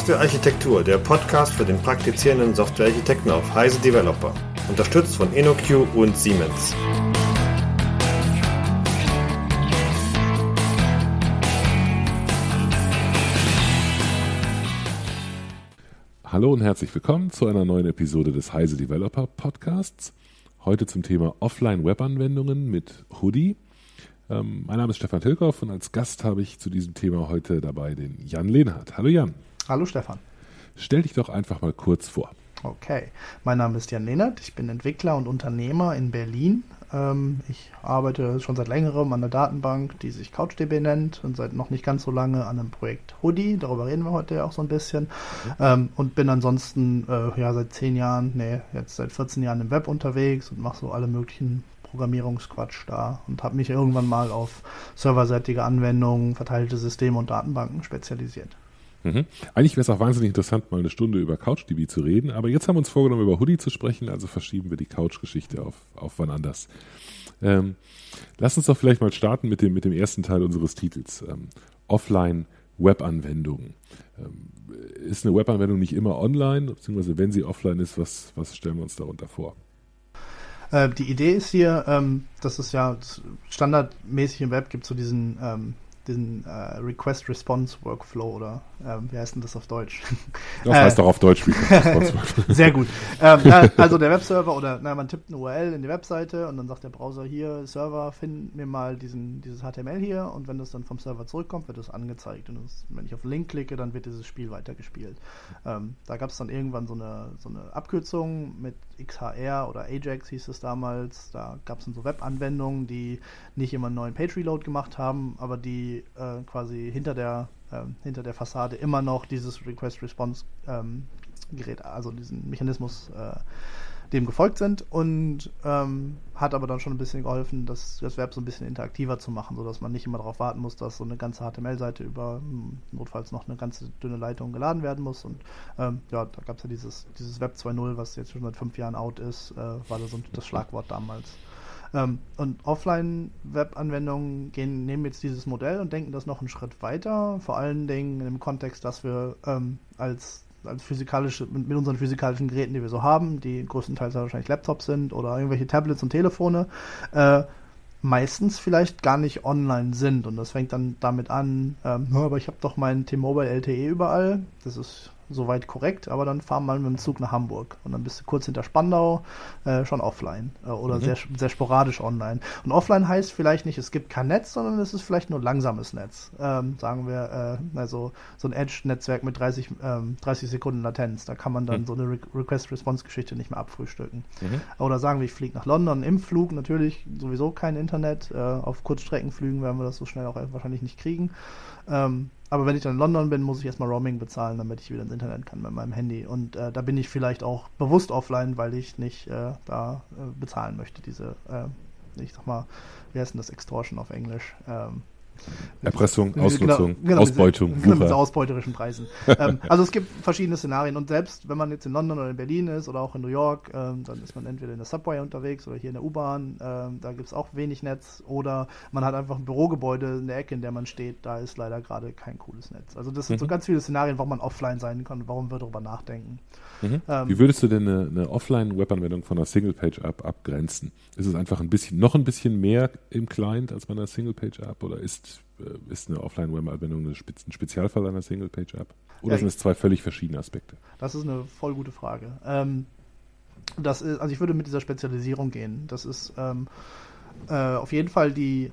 Softwarearchitektur, der Podcast für den praktizierenden Softwarearchitekten auf Heise Developer. Unterstützt von InnoQ und Siemens. Hallo und herzlich willkommen zu einer neuen Episode des Heise Developer Podcasts. Heute zum Thema Offline-Web-Anwendungen mit Hoodie. Ähm, mein Name ist Stefan Tilkoff und als Gast habe ich zu diesem Thema heute dabei den Jan Lehnhardt. Hallo Jan. Hallo Stefan. Stell dich doch einfach mal kurz vor. Okay, mein Name ist Jan Lehnert, ich bin Entwickler und Unternehmer in Berlin. Ähm, ich arbeite schon seit längerem an der Datenbank, die sich CouchDB nennt und seit noch nicht ganz so lange an einem Projekt Hoodie, darüber reden wir heute ja auch so ein bisschen. Ähm, und bin ansonsten äh, ja seit zehn Jahren, nee, jetzt seit 14 Jahren im Web unterwegs und mache so alle möglichen Programmierungsquatsch da und habe mich irgendwann mal auf serverseitige Anwendungen, verteilte Systeme und Datenbanken spezialisiert. Mhm. Eigentlich wäre es auch wahnsinnig interessant, mal eine Stunde über CouchDB zu reden, aber jetzt haben wir uns vorgenommen, über Hoodie zu sprechen, also verschieben wir die Couch-Geschichte auf, auf wann anders. Ähm, lass uns doch vielleicht mal starten mit dem, mit dem ersten Teil unseres Titels. Ähm, Offline-Web-Anwendungen. Ähm, ist eine Web-Anwendung nicht immer online, beziehungsweise wenn sie offline ist, was, was stellen wir uns darunter vor? Äh, die Idee ist hier, ähm, dass es ja standardmäßig im Web gibt so diesen ähm, den äh, Request-Response-Workflow oder äh, wie heißt denn das auf Deutsch? Das heißt doch auf Deutsch Sehr gut. Ähm, na, also der Webserver oder na, man tippt eine URL in die Webseite und dann sagt der Browser hier, Server, find mir mal diesen, dieses HTML hier und wenn das dann vom Server zurückkommt, wird das angezeigt. Und das, wenn ich auf Link klicke, dann wird dieses Spiel weitergespielt. Ähm, da gab es dann irgendwann so eine, so eine Abkürzung mit XHR oder Ajax hieß es damals. Da gab es dann so Webanwendungen, die nicht immer einen neuen Page-Reload gemacht haben, aber die äh, quasi hinter der, äh, hinter der Fassade immer noch dieses Request-Response-Gerät, ähm, also diesen Mechanismus äh, dem gefolgt sind und ähm, hat aber dann schon ein bisschen geholfen, das, das Web so ein bisschen interaktiver zu machen, sodass man nicht immer darauf warten muss, dass so eine ganze HTML-Seite über hm, notfalls noch eine ganze dünne Leitung geladen werden muss. Und ähm, ja, da gab es ja dieses, dieses Web 2.0, was jetzt schon seit fünf Jahren out ist, äh, war da so das Schlagwort damals. Ähm, und Offline-Web-Anwendungen nehmen jetzt dieses Modell und denken das noch einen Schritt weiter, vor allen Dingen im Kontext, dass wir ähm, als als physikalische, mit, unseren physikalischen Geräten, die wir so haben, die größtenteils wahrscheinlich Laptops sind oder irgendwelche Tablets und Telefone, äh, meistens vielleicht gar nicht online sind. Und das fängt dann damit an, ähm, aber ich habe doch meinen T-Mobile LTE überall. Das ist soweit korrekt, aber dann fahren wir mal mit dem Zug nach Hamburg und dann bist du kurz hinter Spandau äh, schon offline äh, oder mhm. sehr, sehr sporadisch online. Und offline heißt vielleicht nicht, es gibt kein Netz, sondern es ist vielleicht nur langsames Netz. Ähm, sagen wir, äh, also so ein Edge-Netzwerk mit 30, ähm, 30 Sekunden Latenz, da kann man dann mhm. so eine Re Request-Response-Geschichte nicht mehr abfrühstücken. Mhm. Oder sagen wir, ich fliege nach London im Flug, natürlich sowieso kein Internet. Äh, auf Kurzstreckenflügen werden wir das so schnell auch wahrscheinlich nicht kriegen. Ähm, aber wenn ich dann in London bin, muss ich erstmal Roaming bezahlen, damit ich wieder ins Internet kann mit meinem Handy. Und äh, da bin ich vielleicht auch bewusst offline, weil ich nicht äh, da äh, bezahlen möchte, diese, äh, ich sag mal, wie heißt denn das Extortion auf Englisch? Ähm, Erpressung, genau, Ausnutzung, genau, Ausbeutung. Diese, genau, mit ausbeuterischen Preisen. ähm, also es gibt verschiedene Szenarien und selbst wenn man jetzt in London oder in Berlin ist oder auch in New York, ähm, dann ist man entweder in der Subway unterwegs oder hier in der U-Bahn, ähm, da gibt es auch wenig Netz oder man hat einfach ein Bürogebäude in der Ecke, in der man steht, da ist leider gerade kein cooles Netz. Also das sind mhm. so ganz viele Szenarien, warum man offline sein kann und warum wir darüber nachdenken. Mhm. Ähm, Wie würdest du denn eine, eine Offline-Web-Anwendung von einer Single-Page-App abgrenzen? Ist es einfach ein bisschen, noch ein bisschen mehr im Client als bei einer Single-Page-App oder ist äh, ist eine Offline-Web-Anwendung ein Spezialfall einer Single-Page-App? Oder ja, sind es zwei völlig verschiedene Aspekte? Das ist eine voll gute Frage. Ähm, das ist, also ich würde mit dieser Spezialisierung gehen. Das ist ähm, äh, auf jeden Fall die,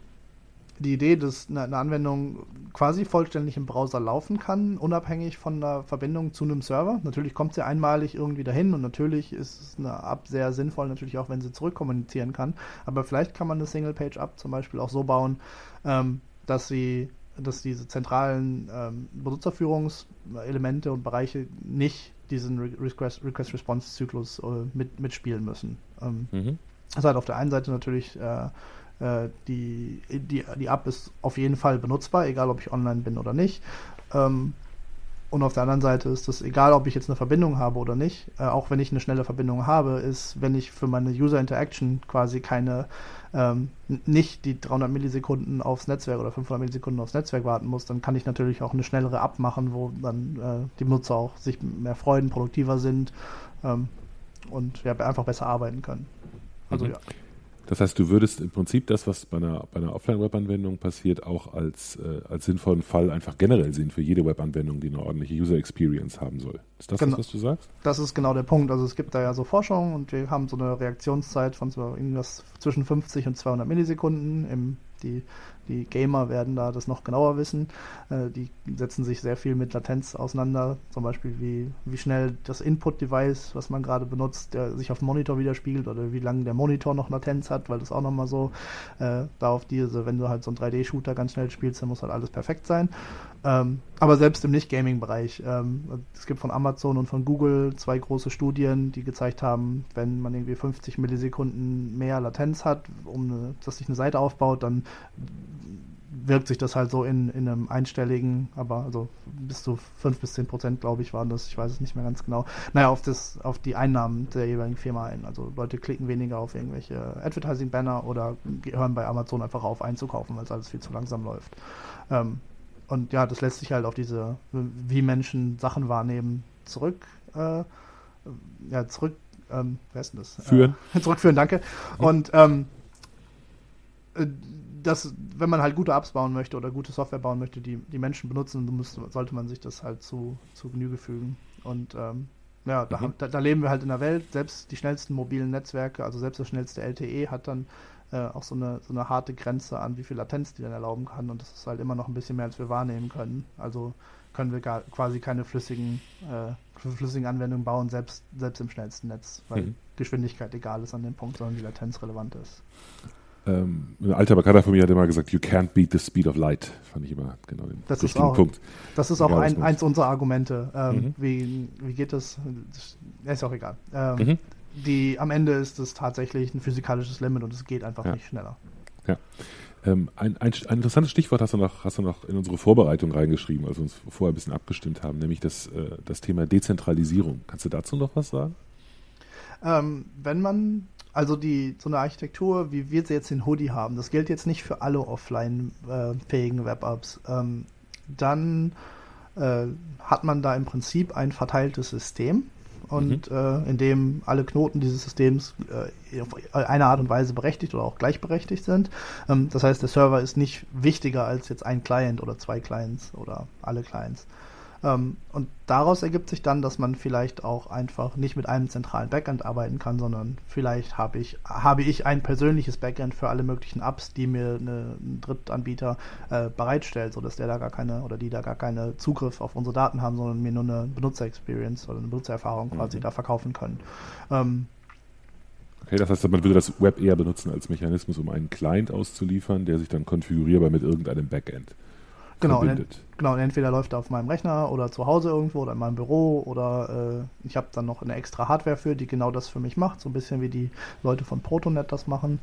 die Idee, dass eine, eine, Anwendung quasi vollständig im Browser laufen kann, unabhängig von der Verbindung zu einem Server. Natürlich kommt sie einmalig irgendwie dahin und natürlich ist eine App sehr sinnvoll, natürlich auch, wenn sie zurückkommunizieren kann. Aber vielleicht kann man eine Single-Page-App zum Beispiel auch so bauen, ähm, dass sie, dass diese zentralen ähm, Benutzerführungselemente und Bereiche nicht diesen Request-Response-Zyklus äh, mit, mitspielen müssen. Ähm, mhm. Das heißt, auf der einen Seite natürlich äh, äh, die, die, die App ist auf jeden Fall benutzbar, egal ob ich online bin oder nicht. Ähm, und auf der anderen Seite ist es egal, ob ich jetzt eine Verbindung habe oder nicht. Äh, auch wenn ich eine schnelle Verbindung habe, ist, wenn ich für meine User Interaction quasi keine, ähm, nicht die 300 Millisekunden aufs Netzwerk oder 500 Millisekunden aufs Netzwerk warten muss, dann kann ich natürlich auch eine schnellere abmachen, wo dann äh, die Nutzer auch sich mehr freuen, produktiver sind ähm, und ja, einfach besser arbeiten können. Also Mhm. ja. Das heißt, du würdest im Prinzip das, was bei einer, bei einer Offline-Web-Anwendung passiert, auch als, äh, als sinnvollen Fall einfach generell sehen für jede Web-Anwendung, die eine ordentliche User-Experience haben soll. Ist das Genau. das, was du sagst? Das ist genau der Punkt. Also es gibt da ja so Forschung und wir haben so eine Reaktionszeit von so irgendwas zwischen 50 und 200 Millisekunden. Im, die, die Gamer werden da das noch genauer wissen. Äh, die setzen sich sehr viel mit Latenz auseinander. Zum Beispiel wie, wie schnell das Input-Device, was man gerade benutzt, der sich auf dem Monitor widerspiegelt oder wie lange der Monitor noch Latenz hat, weil das auch nochmal so äh, da auf diese, wenn du halt so einen 3D-Shooter ganz schnell spielst, dann muss halt alles perfekt sein. Ähm, aber selbst im Nicht-Gaming-Bereich. Ähm, es gibt von Amazon und von Google zwei große Studien, die gezeigt haben, wenn man irgendwie 50 Millisekunden mehr Latenz hat, um eine, dass sich eine Seite aufbaut, dann wirkt sich das halt so in, in einem einstelligen, aber also bis zu 5 bis 10 Prozent, glaube ich, waren das, ich weiß es nicht mehr ganz genau, naja, auf, das, auf die Einnahmen der jeweiligen Firma ein. Also Leute klicken weniger auf irgendwelche Advertising-Banner oder hören bei Amazon einfach auf einzukaufen, weil es alles viel zu langsam läuft. Ähm, und ja, das lässt sich halt auf diese, wie Menschen Sachen wahrnehmen, zurück, äh, ja, zurück, ähm, wer ist denn das? Führen. Äh, zurückführen, danke. Und ähm, äh, das, wenn man halt gute Apps bauen möchte oder gute Software bauen möchte, die die Menschen benutzen, muss, sollte man sich das halt zu, zu Genüge fügen. Und ähm, ja, da, Mhm. da, da leben wir halt in der Welt. Selbst die schnellsten mobilen Netzwerke, also selbst das schnellste LTE hat dann äh, auch so eine, so eine harte Grenze an, wie viel Latenz die dann erlauben kann. Und das ist halt immer noch ein bisschen mehr, als wir wahrnehmen können. Also können wir gar, quasi keine flüssigen, äh, flüssigen Anwendungen bauen, selbst, selbst im schnellsten Netz, weil Mhm. Geschwindigkeit egal ist an dem Punkt, sondern die Latenz relevant ist. Ähm, ein alter Bekannter von mir hat immer gesagt, you can't beat the speed of light. Fand ich immer genau den Das ist richtigen auch- Punkt. Das ist auch Egal, ein, eins unserer Argumente. Ähm, Mhm. wie, wie geht das? Ist auch egal. Ähm, Mhm. die, am Ende ist es tatsächlich ein physikalisches Limit und es geht einfach Ja. nicht schneller. Ähm, ein, ein, ein interessantes Stichwort hast du, noch, hast du noch in unsere Vorbereitung reingeschrieben, als wir uns vorher ein bisschen abgestimmt haben, nämlich das, äh, das Thema Dezentralisierung. Kannst du dazu noch was sagen? Ähm, wenn man, also die, so eine Architektur, wie wir sie jetzt in Hoodie haben, das gilt jetzt nicht für alle offline-fähigen Web-Apps, ähm, dann äh, hat man da im Prinzip ein verteiltes System und äh, in dem alle Knoten dieses Systems äh, auf eine Art und Weise berechtigt oder auch gleichberechtigt sind. Ähm, das heißt, der Server ist nicht wichtiger als jetzt ein Client oder zwei Clients oder alle Clients. Ähm, und daraus ergibt sich dann, dass man vielleicht auch einfach nicht mit einem zentralen Backend arbeiten kann, sondern vielleicht habe ich, habe ich ein persönliches Backend für alle möglichen Apps, die mir eine, ein Drittanbieter äh, bereitstellt, sodass der da gar keine oder die da gar keine Zugriff auf unsere Daten haben, sondern mir nur eine Benutzer-Experience oder eine Benutzererfahrung quasi Mhm. da verkaufen können. Ähm, Okay, das heißt, man würde das Web eher benutzen als Mechanismus, um einen Client auszuliefern, der sich dann konfigurierbar mit irgendeinem Backend Genau, und verbindet. Genau, und entweder läuft er auf meinem Rechner oder zu Hause irgendwo oder in meinem Büro oder äh, ich habe dann noch eine extra Hardware für, die genau das für mich macht, so ein bisschen wie die Leute von Protonet das machen.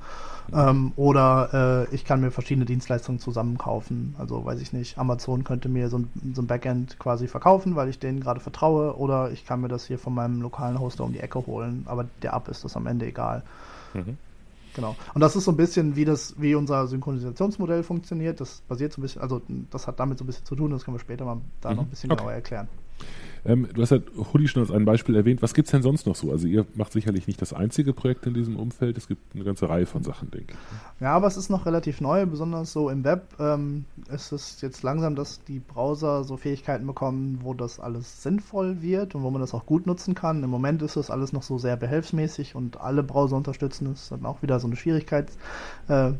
Ähm, oder äh, ich kann mir verschiedene Dienstleistungen zusammenkaufen. Also weiß ich nicht, Amazon könnte mir so ein, so ein Backend quasi verkaufen, weil ich denen gerade vertraue, oder ich kann mir das hier von meinem lokalen Hoster um die Ecke holen, aber der App ist das am Ende egal. Mhm. Genau. Und das ist so ein bisschen, wie das, wie unser Synchronisationsmodell funktioniert. Das basiert so ein bisschen, also das hat damit so ein bisschen zu tun, das können wir später mal da Mhm. noch ein bisschen Okay. genauer erklären. Ähm, du hast ja Hoodie schon als ein Beispiel erwähnt. Was gibt es denn sonst noch so? Also ihr macht sicherlich nicht das einzige Projekt in diesem Umfeld. Es gibt eine ganze Reihe von Sachen, denke ich. Ja, aber es ist noch relativ neu, besonders so im Web. Ähm, es ist jetzt langsam, dass die Browser so Fähigkeiten bekommen, wo das alles sinnvoll wird und wo man das auch gut nutzen kann. Im Moment ist das alles noch so sehr behelfsmäßig und alle Browser unterstützen es. Dann auch wieder so eine Schwierigkeit, äh,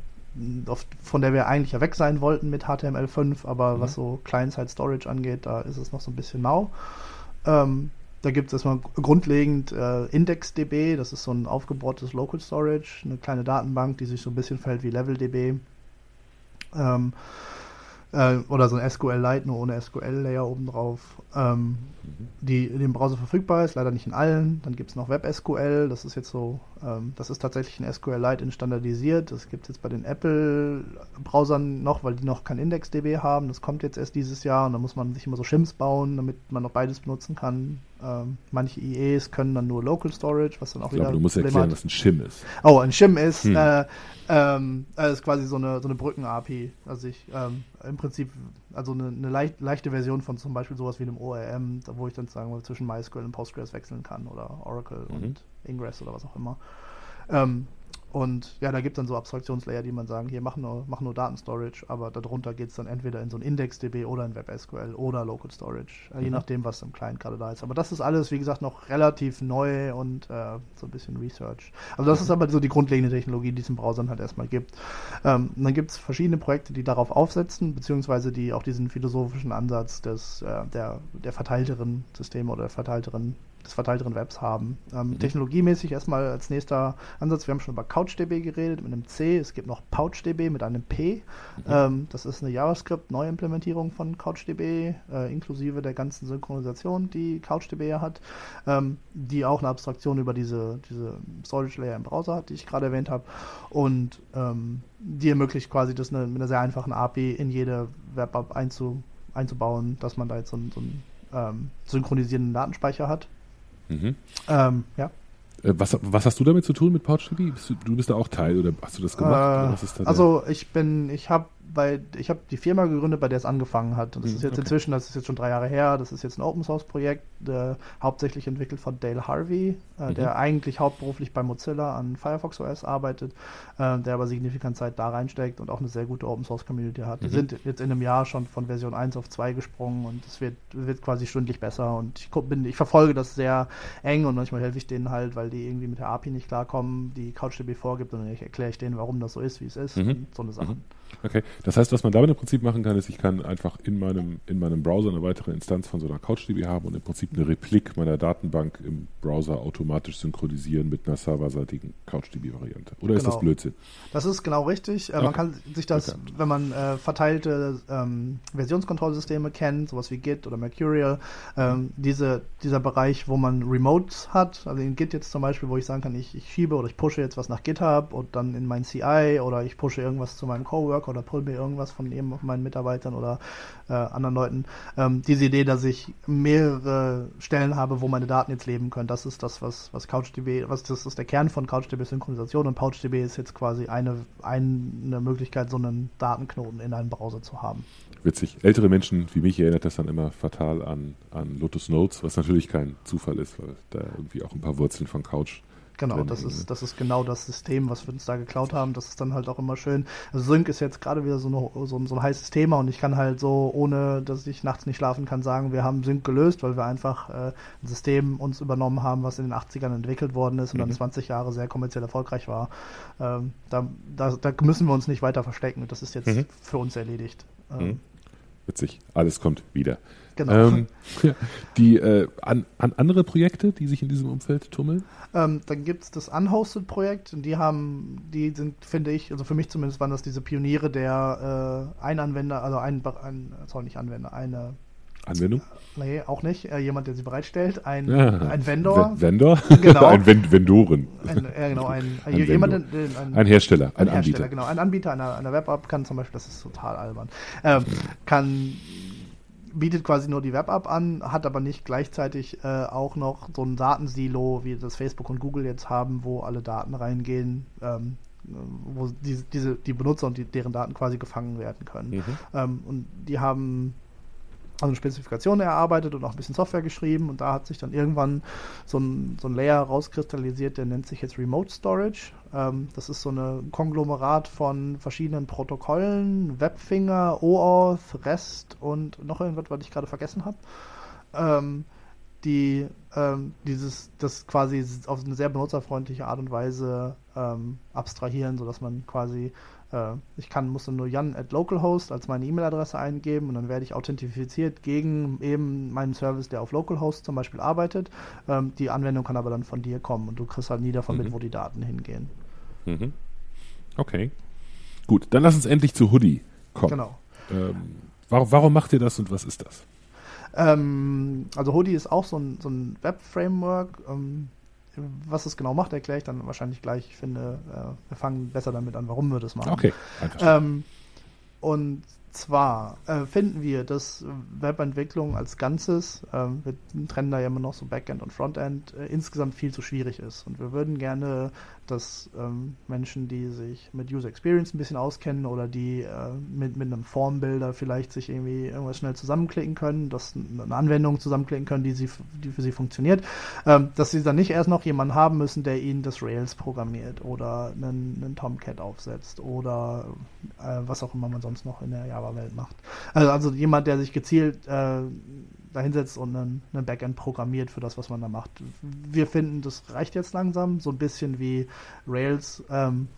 von der wir eigentlich ja weg sein wollten mit HTML5, aber Mhm. was so Client-Side-Storage angeht, da ist es noch so ein bisschen mau. Ähm, da gibt es erstmal grundlegend äh, IndexDB, das ist so ein aufgebohrtes Local Storage, eine kleine Datenbank, die sich so ein bisschen verhält wie LevelDB. Ähm, äh, oder so ein SQL-Lite, nur ohne SQL-Layer obendrauf, ähm, die in dem Browser verfügbar ist, leider nicht in allen. Dann gibt es noch WebSQL, das ist jetzt so, ähm, das ist tatsächlich ein SQL-Lite in standardisiert. Das gibt es jetzt bei den Apple-Browsern noch, weil die noch kein IndexDB haben. Das kommt jetzt erst dieses Jahr und da muss man sich immer so Shims bauen, damit man noch beides benutzen kann. Ähm, manche IEs können dann nur Local Storage, was dann auch ich wieder. Aber du musst erklären, was ein Shim ist. Oh, ein Shim ist, hm. äh, ähm, äh, ist quasi so eine, so eine Brücken-API. Also ich ähm, im Prinzip, also eine, eine leicht, leichte Version von zum Beispiel sowas wie einem ORM, wo ich dann sagen wir zwischen MySQL und Postgres wechseln kann oder Oracle mhm. und Ingress oder was auch immer. Ähm, und ja, da gibt es dann so Abstraktionslayer, die man sagen, hier machen nur, machen nur Datenstorage, aber darunter geht es dann entweder in so ein IndexDB oder in WebSQL oder Local Storage, äh, mhm. je nachdem, was im Client gerade da ist. Aber das ist alles, wie gesagt, noch relativ neu und äh, so ein bisschen Research. Also das mhm. ist aber so die grundlegende Technologie, die es in Browsern halt erstmal gibt. Ähm, dann gibt es verschiedene Projekte, die darauf aufsetzen, beziehungsweise die auch diesen philosophischen Ansatz des, äh, der, der verteilteren Systeme oder der verteilteren des verteilteren Webs haben. Ähm, mhm. Technologiemäßig erstmal als nächster Ansatz, wir haben schon über CouchDB geredet mit einem C, es gibt noch PouchDB mit einem P. Mhm. Ähm, das ist eine JavaScript-Neuimplementierung von CouchDB, äh, inklusive der ganzen Synchronisation, die CouchDB ja hat, ähm, die auch eine Abstraktion über diese, diese Storage-Layer im Browser hat, die ich gerade erwähnt habe. Und ähm, die ermöglicht quasi das eine, mit einer sehr einfachen API in jede Web-App einzu, einzubauen, dass man da jetzt so, so einen ähm, synchronisierenden Datenspeicher hat. Mhm. Ähm, ja. Äh, was, was, hast du damit zu tun mit PouchDB? Du bist da auch Teil oder hast du das gemacht? Äh, also ich bin, ich habe bei, ich habe die Firma gegründet, bei der es angefangen hat. Und das mhm, ist jetzt okay. inzwischen, das ist jetzt schon drei Jahre her, das ist jetzt ein Open Source Projekt, äh, hauptsächlich entwickelt von Dale Harvey, äh, mhm. der eigentlich hauptberuflich bei Mozilla an Firefox OS arbeitet, äh, der aber signifikant Zeit da reinsteckt und auch eine sehr gute Open Source Community hat. Mhm. Die sind jetzt in einem Jahr schon von Version 1 auf 2 gesprungen und es wird, wird quasi stündlich besser. Und ich, bin, ich verfolge das sehr eng und manchmal helfe ich denen halt, weil die irgendwie mit der API nicht klarkommen, die CouchDB vorgibt und dann erkläre ich denen, warum das so ist, wie es ist mhm. und so eine Sachen. Okay, das heißt, was man damit im Prinzip machen kann, ist, ich kann einfach in meinem, in meinem Browser eine weitere Instanz von so einer CouchDB haben und im Prinzip eine Replik meiner Datenbank im Browser automatisch synchronisieren mit einer serverseitigen CouchDB-Variante. Oder genau. ist das genau. Blödsinn? Das ist genau richtig. Äh, okay. Man kann sich das, okay. wenn man äh, verteilte ähm, Versionskontrollsysteme kennt, sowas wie Git oder Mercurial, ähm, diese, dieser Bereich, wo man Remotes hat, also in Git jetzt zum Beispiel, wo ich sagen kann, ich, ich schiebe oder ich pushe jetzt was nach GitHub und dann in mein CI oder ich pushe irgendwas zu meinem Coworker Work oder pull mir irgendwas von eben meinen Mitarbeitern oder äh, anderen Leuten. Ähm, diese Idee, dass ich mehrere Stellen habe, wo meine Daten jetzt leben können, das ist das, was, was CouchDB, was das ist der Kern von CouchDB Synchronisation und PouchDB ist jetzt quasi eine, eine Möglichkeit, so einen Datenknoten in einem Browser zu haben. Witzig. Ältere Menschen wie mich erinnert das dann immer fatal an, an Lotus Notes, was natürlich kein Zufall ist, weil da irgendwie auch ein paar Wurzeln von Couch Genau, das ist, das ist genau das System, was wir uns da geklaut haben. Das ist dann halt auch immer schön. Also Sync ist jetzt gerade wieder so, eine, so, ein, so ein heißes Thema und ich kann halt so, ohne dass ich nachts nicht schlafen kann, sagen, wir haben Sync gelöst, weil wir einfach äh, ein System uns übernommen haben, was in den 80ern entwickelt worden ist und mhm. dann 20 Jahre sehr kommerziell erfolgreich war. Ähm, da, da, da, müssen wir uns nicht weiter verstecken. Das ist jetzt mhm. für uns erledigt. Ähm, mhm. Witzig. Alles kommt wieder. Genau. Ähm, die äh, an, an, andere Projekte, die sich in diesem Umfeld tummeln? Ähm, dann gibt es das Unhosted-Projekt und die haben, die sind, finde ich, also für mich zumindest waren das diese Pioniere der äh, ein Anwender, also ein, ein sorry, nicht Anwender, eine Anwendung? Nee, auch nicht. Äh, jemand, der sie bereitstellt. Ein, ja. ein Vendor. Vendor? Genau. ein Vend Vendoren. Ein, ja, genau. Ein, ein, jemand, ein, ein, Hersteller, ein, Anbieter. Hersteller, genau. Ein Anbieter einer, einer Web-App kann zum Beispiel, das ist total albern, ähm, kann bietet quasi nur die Web-App an, hat aber nicht gleichzeitig äh, auch noch so ein Datensilo, wie das Facebook und Google jetzt haben, wo alle Daten reingehen, ähm, wo die, diese, die Benutzer und die, deren Daten quasi gefangen werden können. Mhm. Ähm, und die haben also eine Spezifikation erarbeitet und auch ein bisschen Software geschrieben und da hat sich dann irgendwann so ein, so ein Layer rauskristallisiert, der nennt sich jetzt Remote Storage. Ähm, das ist so ein Konglomerat von verschiedenen Protokollen, Webfinger, OAuth, REST und noch irgendwas, was ich gerade vergessen habe. Ähm, die ähm, dieses das quasi auf eine sehr benutzerfreundliche Art und Weise ähm, abstrahieren, sodass man quasi ich kann, muss dann nur Jan at localhost als meine E-Mail-Adresse eingeben und dann werde ich authentifiziert gegen eben meinen Service, der auf localhost zum Beispiel arbeitet. Ähm, die Anwendung kann aber dann von dir kommen und du kriegst halt nie davon mhm. mit, wo die Daten hingehen. Mhm. Okay. Gut, dann lass uns endlich zu Hoodie kommen. Genau. Ähm, warum, warum macht ihr das und was ist das? Ähm, also Hoodie ist auch so ein, so ein Web-Framework. Was es genau macht, erkläre ich dann wahrscheinlich gleich. Ich finde, äh, wir fangen besser damit an, warum wir das machen. Okay, ähm, Und zwar äh, finden wir, dass Webentwicklung als Ganzes, äh, wir trennen da ja immer noch so Backend und Frontend, äh, insgesamt viel zu schwierig ist. Und wir würden gerne, dass ähm, Menschen, die sich mit User Experience ein bisschen auskennen oder die äh, mit, mit einem Formbilder vielleicht sich irgendwie irgendwas schnell zusammenklicken können, dass eine Anwendung zusammenklicken können, die, sie, die für sie funktioniert, ähm, dass sie dann nicht erst noch jemanden haben müssen, der ihnen das Rails programmiert oder einen, einen Tomcat aufsetzt oder äh, was auch immer man sonst noch in der Java Java-Welt macht. Also, also jemand, der sich gezielt äh, dahinsetzt und einen, einen Backend programmiert für das, was man da macht. Wir finden, das reicht jetzt langsam, so ein bisschen wie Rails ähm,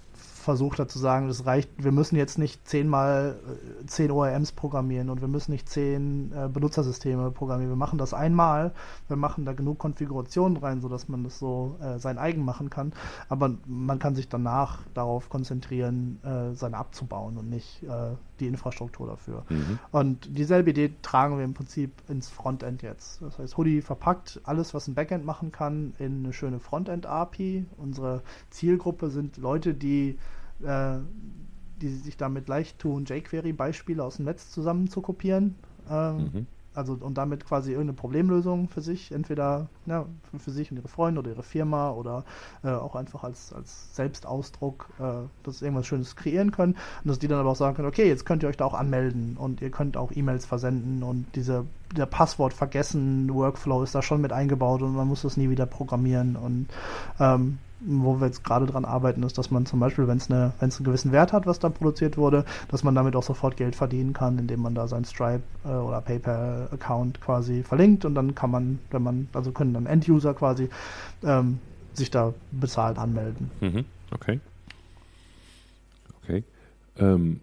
versucht hat zu sagen, das reicht, wir müssen jetzt nicht zehnmal äh, zehn ORMs programmieren und wir müssen nicht zehn äh, Benutzersysteme programmieren. Wir machen das einmal, wir machen da genug Konfigurationen rein, sodass man das so äh, sein eigen machen kann. Aber man kann sich danach darauf konzentrieren, äh, seine abzubauen und nicht äh, die Infrastruktur dafür. Mhm. Und dieselbe Idee tragen wir im Prinzip ins Frontend jetzt. Das heißt, Hoodie verpackt alles, was ein Backend machen kann, in eine schöne Frontend-API. Unsere Zielgruppe sind Leute, die äh, die sich damit leicht tun, jQuery-Beispiele aus dem Netz zusammen zu kopieren. Ähm, mhm. Also und damit quasi irgendeine Problemlösung für sich, entweder ja, für, für, sich und ihre Freunde oder ihre Firma oder äh, auch einfach als, als Selbstausdruck, äh, dass irgendwas Schönes kreieren können. Und dass die dann aber auch sagen können, okay, jetzt könnt ihr euch da auch anmelden und ihr könnt auch E-Mails versenden und diese der Passwort vergessen Workflow ist da schon mit eingebaut und man muss das nie wieder programmieren und ähm, wo wir jetzt gerade dran arbeiten, ist, dass man zum Beispiel, wenn es eine, wenn es einen gewissen Wert hat, was da produziert wurde, dass man damit auch sofort Geld verdienen kann, indem man da seinen Stripe äh, oder PayPal-Account quasi verlinkt und dann kann man, wenn man, also können dann End-User quasi ähm, sich da bezahlt anmelden. Mhm. Okay. Okay. Ähm,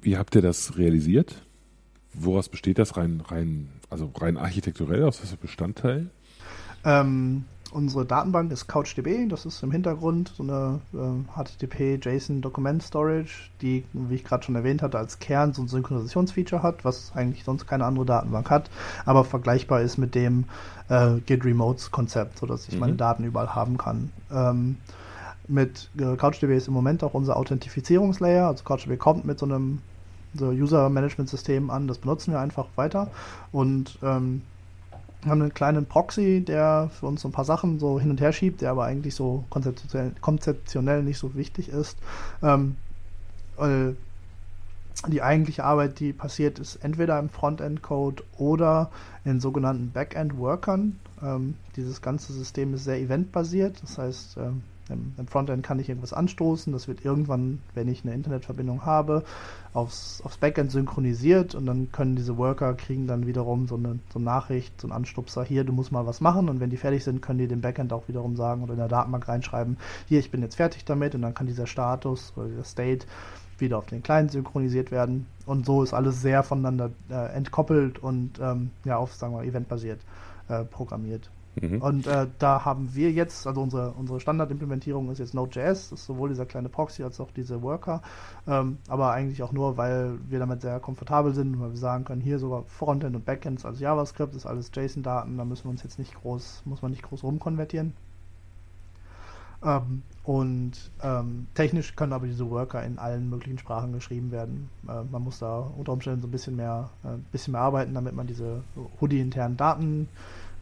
wie habt ihr das realisiert? Woraus besteht das rein, rein, also rein architekturell, aus welchem Bestandteil? Ähm, unsere Datenbank ist CouchDB, das ist im Hintergrund so eine äh, HTTP JSON Dokument Storage, die, wie ich gerade schon erwähnt hatte, als Kern so ein Synchronisationsfeature hat, was eigentlich sonst keine andere Datenbank hat, aber vergleichbar ist mit dem äh, Git Remotes Konzept, sodass ich mhm. meine Daten überall haben kann. Ähm, mit äh, CouchDB ist im Moment auch unser Authentifizierungslayer, also CouchDB kommt mit so einem so User Management System an, das benutzen wir einfach weiter und ähm, wir haben einen kleinen Proxy, der für uns so ein paar Sachen so hin und her schiebt, der aber eigentlich so konzeptionell, konzeptionell nicht so wichtig ist. Ähm, die eigentliche Arbeit, die passiert, ist entweder im Frontend-Code oder in sogenannten Backend-Workern. Ähm, dieses ganze System ist sehr eventbasiert, das heißt, ähm, im, Im, Frontend kann ich irgendwas anstoßen, das wird irgendwann, wenn ich eine Internetverbindung habe, aufs, aufs Backend synchronisiert und dann können diese Worker kriegen dann wiederum so eine, so eine Nachricht, so einen Anstupser, hier, du musst mal was machen. Und wenn die fertig sind, können die dem Backend auch wiederum sagen oder in der Datenbank reinschreiben, hier, ich bin jetzt fertig damit. Und dann kann dieser Status oder dieser State wieder auf den Client synchronisiert werden. Und so ist alles sehr voneinander äh, entkoppelt und ähm, ja auf, sagen wir, eventbasiert äh, programmiert. Mhm. Und äh, da haben wir jetzt, also unsere, unsere Standardimplementierung ist jetzt Node.js, ist sowohl dieser kleine Proxy als auch diese Worker, ähm, aber eigentlich auch nur, weil wir damit sehr komfortabel sind, weil wir sagen können, hier sogar Frontend und Backends als JavaScript, ist alles JSON-Daten, da müssen wir uns jetzt nicht groß, muss man nicht groß rumkonvertieren. Ähm, und ähm, technisch können aber diese Worker in allen möglichen Sprachen geschrieben werden. Äh, man muss da unter Umständen so ein bisschen mehr, äh, bisschen mehr arbeiten, damit man diese Hoodie-internen Daten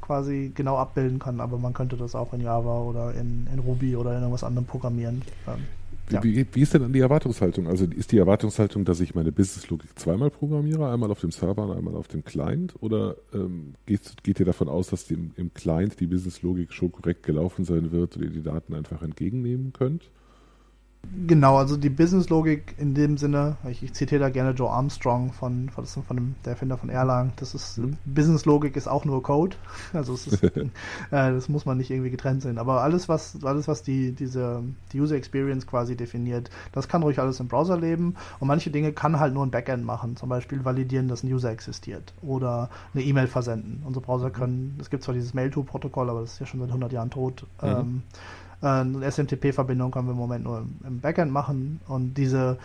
quasi genau abbilden kann, aber man könnte das auch in Java oder in, in Ruby oder in irgendwas anderem programmieren. Ähm, ja. wie, wie, ist denn dann die Erwartungshaltung? Also ist die Erwartungshaltung, dass ich meine Businesslogik zweimal programmiere, einmal auf dem Server und einmal auf dem Client? Oder ähm, geht, geht ihr davon aus, dass die, im Client die Businesslogik schon korrekt gelaufen sein wird und ihr die Daten einfach entgegennehmen könnt? Genau, also die Business-Logik in dem Sinne, ich, ich, zitiere da gerne Joe Armstrong von, von, von dem, der Erfinder von Erlang, das ist, mhm. Business-Logik ist auch nur Code, also ist, äh, das muss man nicht irgendwie getrennt sehen, aber alles, was, alles, was die, diese, die User Experience quasi definiert, das kann ruhig alles im Browser leben und manche Dinge kann halt nur ein Backend machen, zum Beispiel validieren, dass ein User existiert oder eine E-Mail versenden. Unsere Browser können, es gibt zwar dieses Mail-to-Protokoll, aber das ist ja schon seit 100 Jahren tot, mhm. ähm, äh, eine SMTP-Verbindung können wir im Moment nur im Backend machen und diese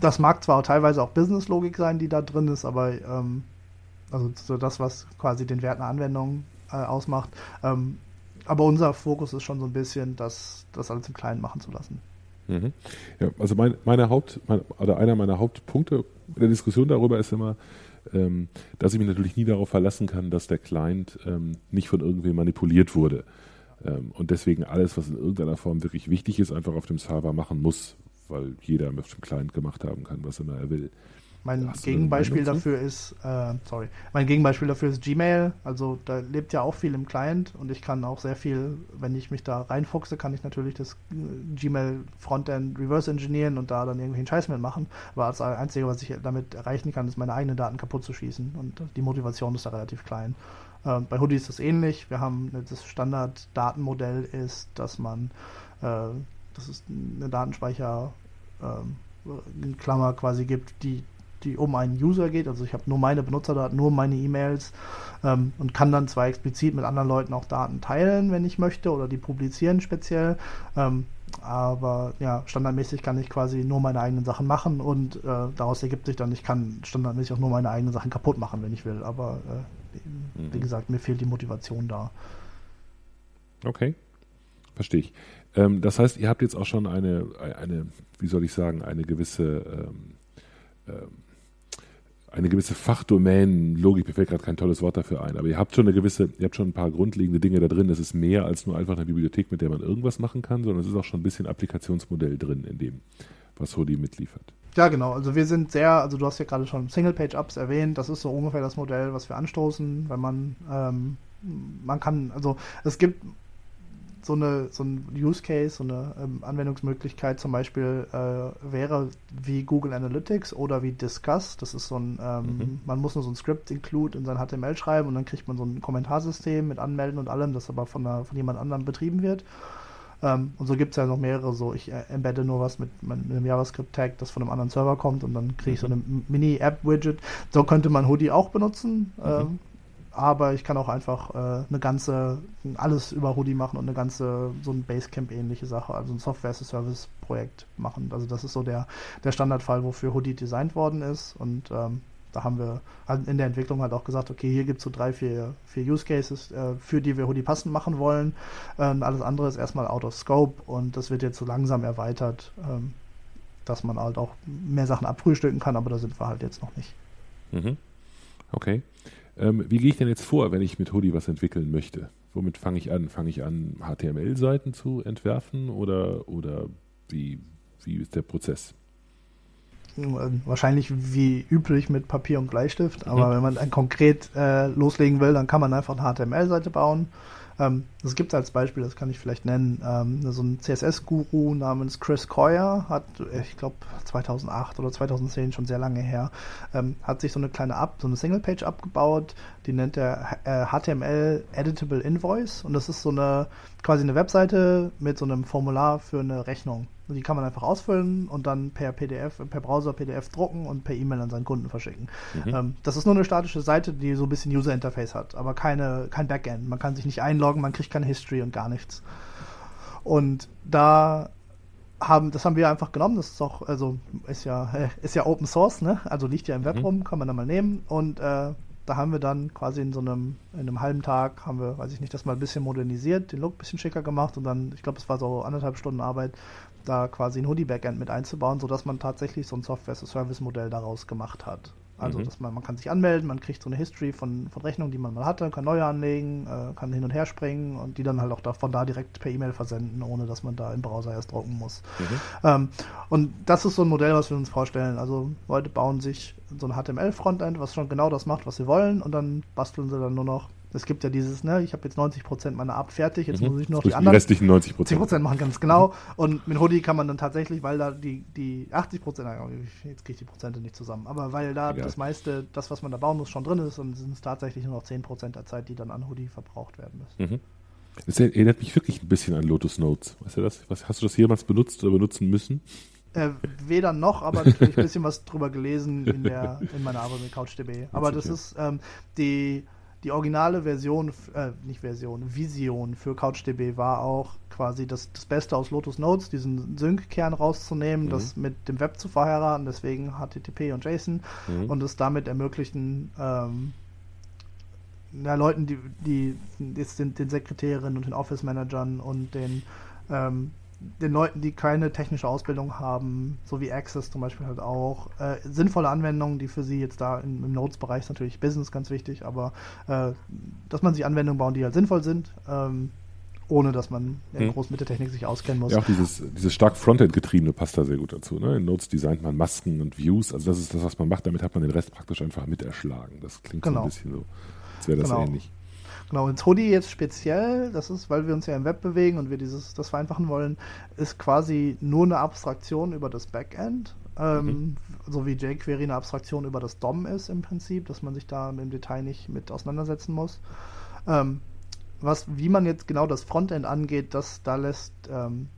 das mag zwar teilweise auch Business-Logik sein, die da drin ist, aber ähm, also so das, was quasi den Wert einer Anwendung äh, ausmacht. Ähm, aber unser Fokus ist schon so ein bisschen, das, das alles im Kleinen machen zu lassen. Mhm. Ja, also mein, meine Haupt, mein, oder einer meiner Hauptpunkte der Diskussion darüber ist immer, ähm, dass ich mich natürlich nie darauf verlassen kann, dass der Client ähm, nicht von irgendwem manipuliert wurde. Ähm, und deswegen alles, was in irgendeiner Form wirklich wichtig ist, einfach auf dem Server machen muss, weil jeder mit dem Client gemacht haben kann, was immer er will. Mein Gegenbeispiel dafür ist, äh, sorry, mein Gegenbeispiel dafür ist Gmail. Also da lebt ja auch viel im Client und ich kann auch sehr viel, wenn ich mich da reinfuchse, kann ich natürlich das äh, Gmail Frontend reverse engineeren und da dann irgendwelchen Scheiß mitmachen. Aber das Einzige, was ich damit erreichen kann, ist meine eigenen Daten kaputt zu schießen und die Motivation ist da relativ klein. Äh, bei Hoodie ist das ähnlich. Wir haben das Standard-Datenmodell ist, dass man, äh, das ist eine Datenspeicher äh, in Klammer quasi gibt, die die um einen User geht. Also ich habe nur meine Benutzerdaten, nur meine E-Mails ähm, und kann dann zwar explizit mit anderen Leuten auch Daten teilen, wenn ich möchte, oder die publizieren speziell. Ähm, aber ja, standardmäßig kann ich quasi nur meine eigenen Sachen machen und äh, daraus ergibt sich dann, ich kann standardmäßig auch nur meine eigenen Sachen kaputt machen, wenn ich will. Aber äh, mhm. wie gesagt, mir fehlt die Motivation da. Okay, verstehe ich. Ähm, das heißt, ihr habt jetzt auch schon eine, eine, wie soll ich sagen, eine gewisse ähm, ähm, eine gewisse Fachdomänen-Logik, mir fällt gerade kein tolles Wort dafür ein, aber ihr habt schon eine gewisse, ihr habt schon ein paar grundlegende Dinge da drin. Das ist mehr als nur einfach eine Bibliothek, mit der man irgendwas machen kann, sondern es ist auch schon ein bisschen Applikationsmodell drin in dem, was Hodi mitliefert. Ja, genau. Also wir sind sehr, also du hast ja gerade schon Single-Page-Ups erwähnt, das ist so ungefähr das Modell, was wir anstoßen, wenn man, ähm, man kann, also es gibt so, eine, so ein Use Case, so eine ähm, Anwendungsmöglichkeit zum Beispiel äh, wäre wie Google Analytics oder wie Discuss. Das ist so ein, ähm, mhm. man muss nur so ein Script include in sein HTML schreiben und dann kriegt man so ein Kommentarsystem mit Anmelden und allem, das aber von, einer, von jemand anderem betrieben wird. Ähm, und so gibt es ja noch mehrere, so ich äh, embedde nur was mit, mit einem JavaScript-Tag, das von einem anderen Server kommt und dann kriege ich mhm. so eine Mini-App-Widget. So könnte man Hoodie auch benutzen. Mhm. Ähm, aber ich kann auch einfach äh, eine ganze, alles über Hoodie machen und eine ganze, so ein Basecamp-ähnliche Sache, also ein Software-as-a-Service-Projekt machen. Also das ist so der, der Standardfall, wofür Hoodie designt worden ist und ähm, da haben wir in der Entwicklung halt auch gesagt, okay, hier gibt es so drei, vier, vier Use Cases, äh, für die wir Hoodie passend machen wollen. Ähm, alles andere ist erstmal out of scope und das wird jetzt so langsam erweitert, ähm, dass man halt auch mehr Sachen abfrühstücken kann, aber da sind wir halt jetzt noch nicht. Mhm. Okay. Ähm, wie gehe ich denn jetzt vor, wenn ich mit Hoodie was entwickeln möchte? Womit fange ich an? Fange ich an, HTML-Seiten zu entwerfen oder, oder wie, wie ist der Prozess? Wahrscheinlich wie üblich mit Papier und Bleistift, aber mhm. wenn man dann konkret äh, loslegen will, dann kann man einfach eine HTML-Seite bauen ähm, das gibt es als Beispiel, das kann ich vielleicht nennen. Ähm, so ein CSS-Guru namens Chris Coyer hat, ich glaube 2008 oder 2010, schon sehr lange her, ähm, hat sich so eine kleine App, so eine Single-Page abgebaut, die nennt er äh, HTML Editable Invoice und das ist so eine quasi eine Webseite mit so einem Formular für eine Rechnung. Die kann man einfach ausfüllen und dann per PDF, per Browser PDF drucken und per E-Mail an seinen Kunden verschicken. Mhm. Ähm, das ist nur eine statische Seite, die so ein bisschen User Interface hat, aber keine, kein Backend. Man kann sich nicht einloggen, man kriegt keine History und gar nichts. Und da haben, das haben wir einfach genommen. Das ist auch, also ist ja, ist ja Open Source, ne? Also liegt ja im Web mhm. rum, kann man da mal nehmen. Und äh, da haben wir dann quasi in so einem, in einem halben Tag haben wir, weiß ich nicht, das mal ein bisschen modernisiert, den Look ein bisschen schicker gemacht und dann, ich glaube, es war so anderthalb Stunden Arbeit, da quasi ein Hoodie-Backend mit einzubauen, sodass man tatsächlich so ein Software-as-a-Service-Modell daraus gemacht hat. Also, mhm. dass man, man kann sich anmelden, man kriegt so eine History von, von Rechnungen, die man mal hatte, kann neue anlegen, äh, kann hin und her springen und die dann halt auch da, von da direkt per E-Mail versenden, ohne dass man da im Browser erst drucken muss. Mhm. Ähm, und das ist so ein Modell, was wir uns vorstellen. Also Leute bauen sich so ein HTML-Frontend, was schon genau das macht, was sie wollen und dann basteln sie dann nur noch es gibt ja dieses, ne, ich habe jetzt 90% meiner App fertig, jetzt mhm. muss ich noch die anderen die restlichen 90%. 10% machen, ganz genau. Mhm. Und mit Hoodie kann man dann tatsächlich, weil da die, die 80%, jetzt kriege ich die Prozente nicht zusammen, aber weil da Egal. das meiste, das, was man da bauen muss, schon drin ist, und sind es tatsächlich nur noch 10% der Zeit, die dann an Hoodie verbraucht werden müssen. Mhm. Das erinnert mich wirklich ein bisschen an Lotus Notes. Weißt du das? Hast du das jemals benutzt oder benutzen müssen? Äh, weder noch, aber natürlich ein bisschen was drüber gelesen in, der, in meiner Arbeit mit CouchDB. Aber das ist ähm, die die originale Version, äh, nicht Version, Vision für CouchDB war auch quasi das, das Beste aus Lotus Notes, diesen Sync-Kern rauszunehmen, mhm. das mit dem Web zu verheiraten, deswegen HTTP und JSON mhm. und es damit ermöglichen, ähm, ja, Leuten, die, die jetzt den, den Sekretärinnen und den Office-Managern und den ähm, den Leuten, die keine technische Ausbildung haben, so wie Access zum Beispiel halt auch, äh, sinnvolle Anwendungen, die für sie jetzt da im, im Notes-Bereich ist natürlich Business ganz wichtig, aber äh, dass man sich Anwendungen bauen, die halt sinnvoll sind, ähm, ohne dass man in hm. groß mit der Technik sich auskennen muss. Ja, auch dieses, dieses stark Frontend-getriebene passt da sehr gut dazu. Ne? In Notes designt man Masken und Views, also das ist das, was man macht, damit hat man den Rest praktisch einfach mit erschlagen. Das klingt genau. so ein bisschen so, als wäre das genau. ähnlich. Genau, und Hoodie jetzt speziell, das ist, weil wir uns ja im Web bewegen und wir dieses, das vereinfachen wollen, ist quasi nur eine Abstraktion über das Backend. Ähm, mhm. So wie jQuery eine Abstraktion über das DOM ist im Prinzip, dass man sich da im Detail nicht mit auseinandersetzen muss. Ähm, was, wie man jetzt genau das Frontend angeht, das, da lässt ähm,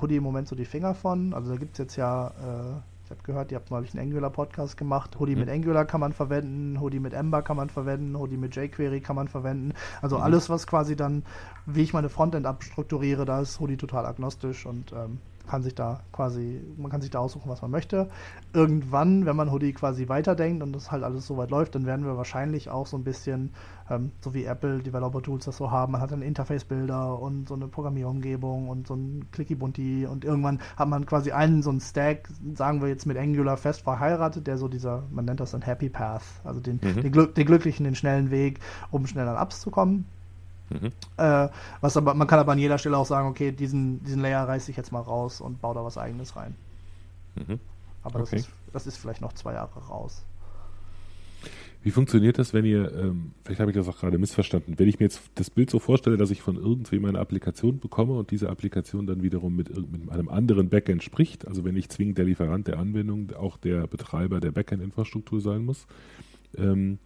Hoodie im Moment so die Finger von. Also da gibt es jetzt ja äh, ich habe gehört, ihr habt neulich einen Angular-Podcast gemacht. Hoodie mhm. mit Angular kann man verwenden, Hoodie mit Ember kann man verwenden, Hoodie mit jQuery kann man verwenden. Also mhm. alles, was quasi dann, wie ich meine Frontend abstrukturiere, da ist Hoodie total agnostisch und ähm, kann sich da quasi, man kann sich da aussuchen, was man möchte. Irgendwann, wenn man Hoodie quasi weiterdenkt und das halt alles so weit läuft, dann werden wir wahrscheinlich auch so ein bisschen, ähm, so wie Apple Developer Tools das so haben, man hat einen Interface-Builder und so eine Programmierumgebung und so ein Clicky Bunty und irgendwann hat man quasi einen so einen Stack, sagen wir jetzt mit Angular fest verheiratet, der so dieser, man nennt das dann Happy Path, also den, mhm. den, Glück, den glücklichen, den schnellen Weg, um schnell an Apps zu kommen. Mhm. Äh, was aber, man kann aber an jeder Stelle auch sagen, okay, diesen, diesen Layer reiße ich jetzt mal raus und baue da was eigenes rein. Mhm. Aber okay. das, ist, das ist vielleicht noch zwei Jahre raus. Wie funktioniert das, wenn ihr, ähm, vielleicht habe ich das auch gerade missverstanden, wenn ich mir jetzt das Bild so vorstelle, dass ich von irgendwem eine Applikation bekomme und diese Applikation dann wiederum mit, mit einem anderen Backend spricht, also wenn nicht zwingend der Lieferant der Anwendung auch der Betreiber der Backend-Infrastruktur sein muss, ähm,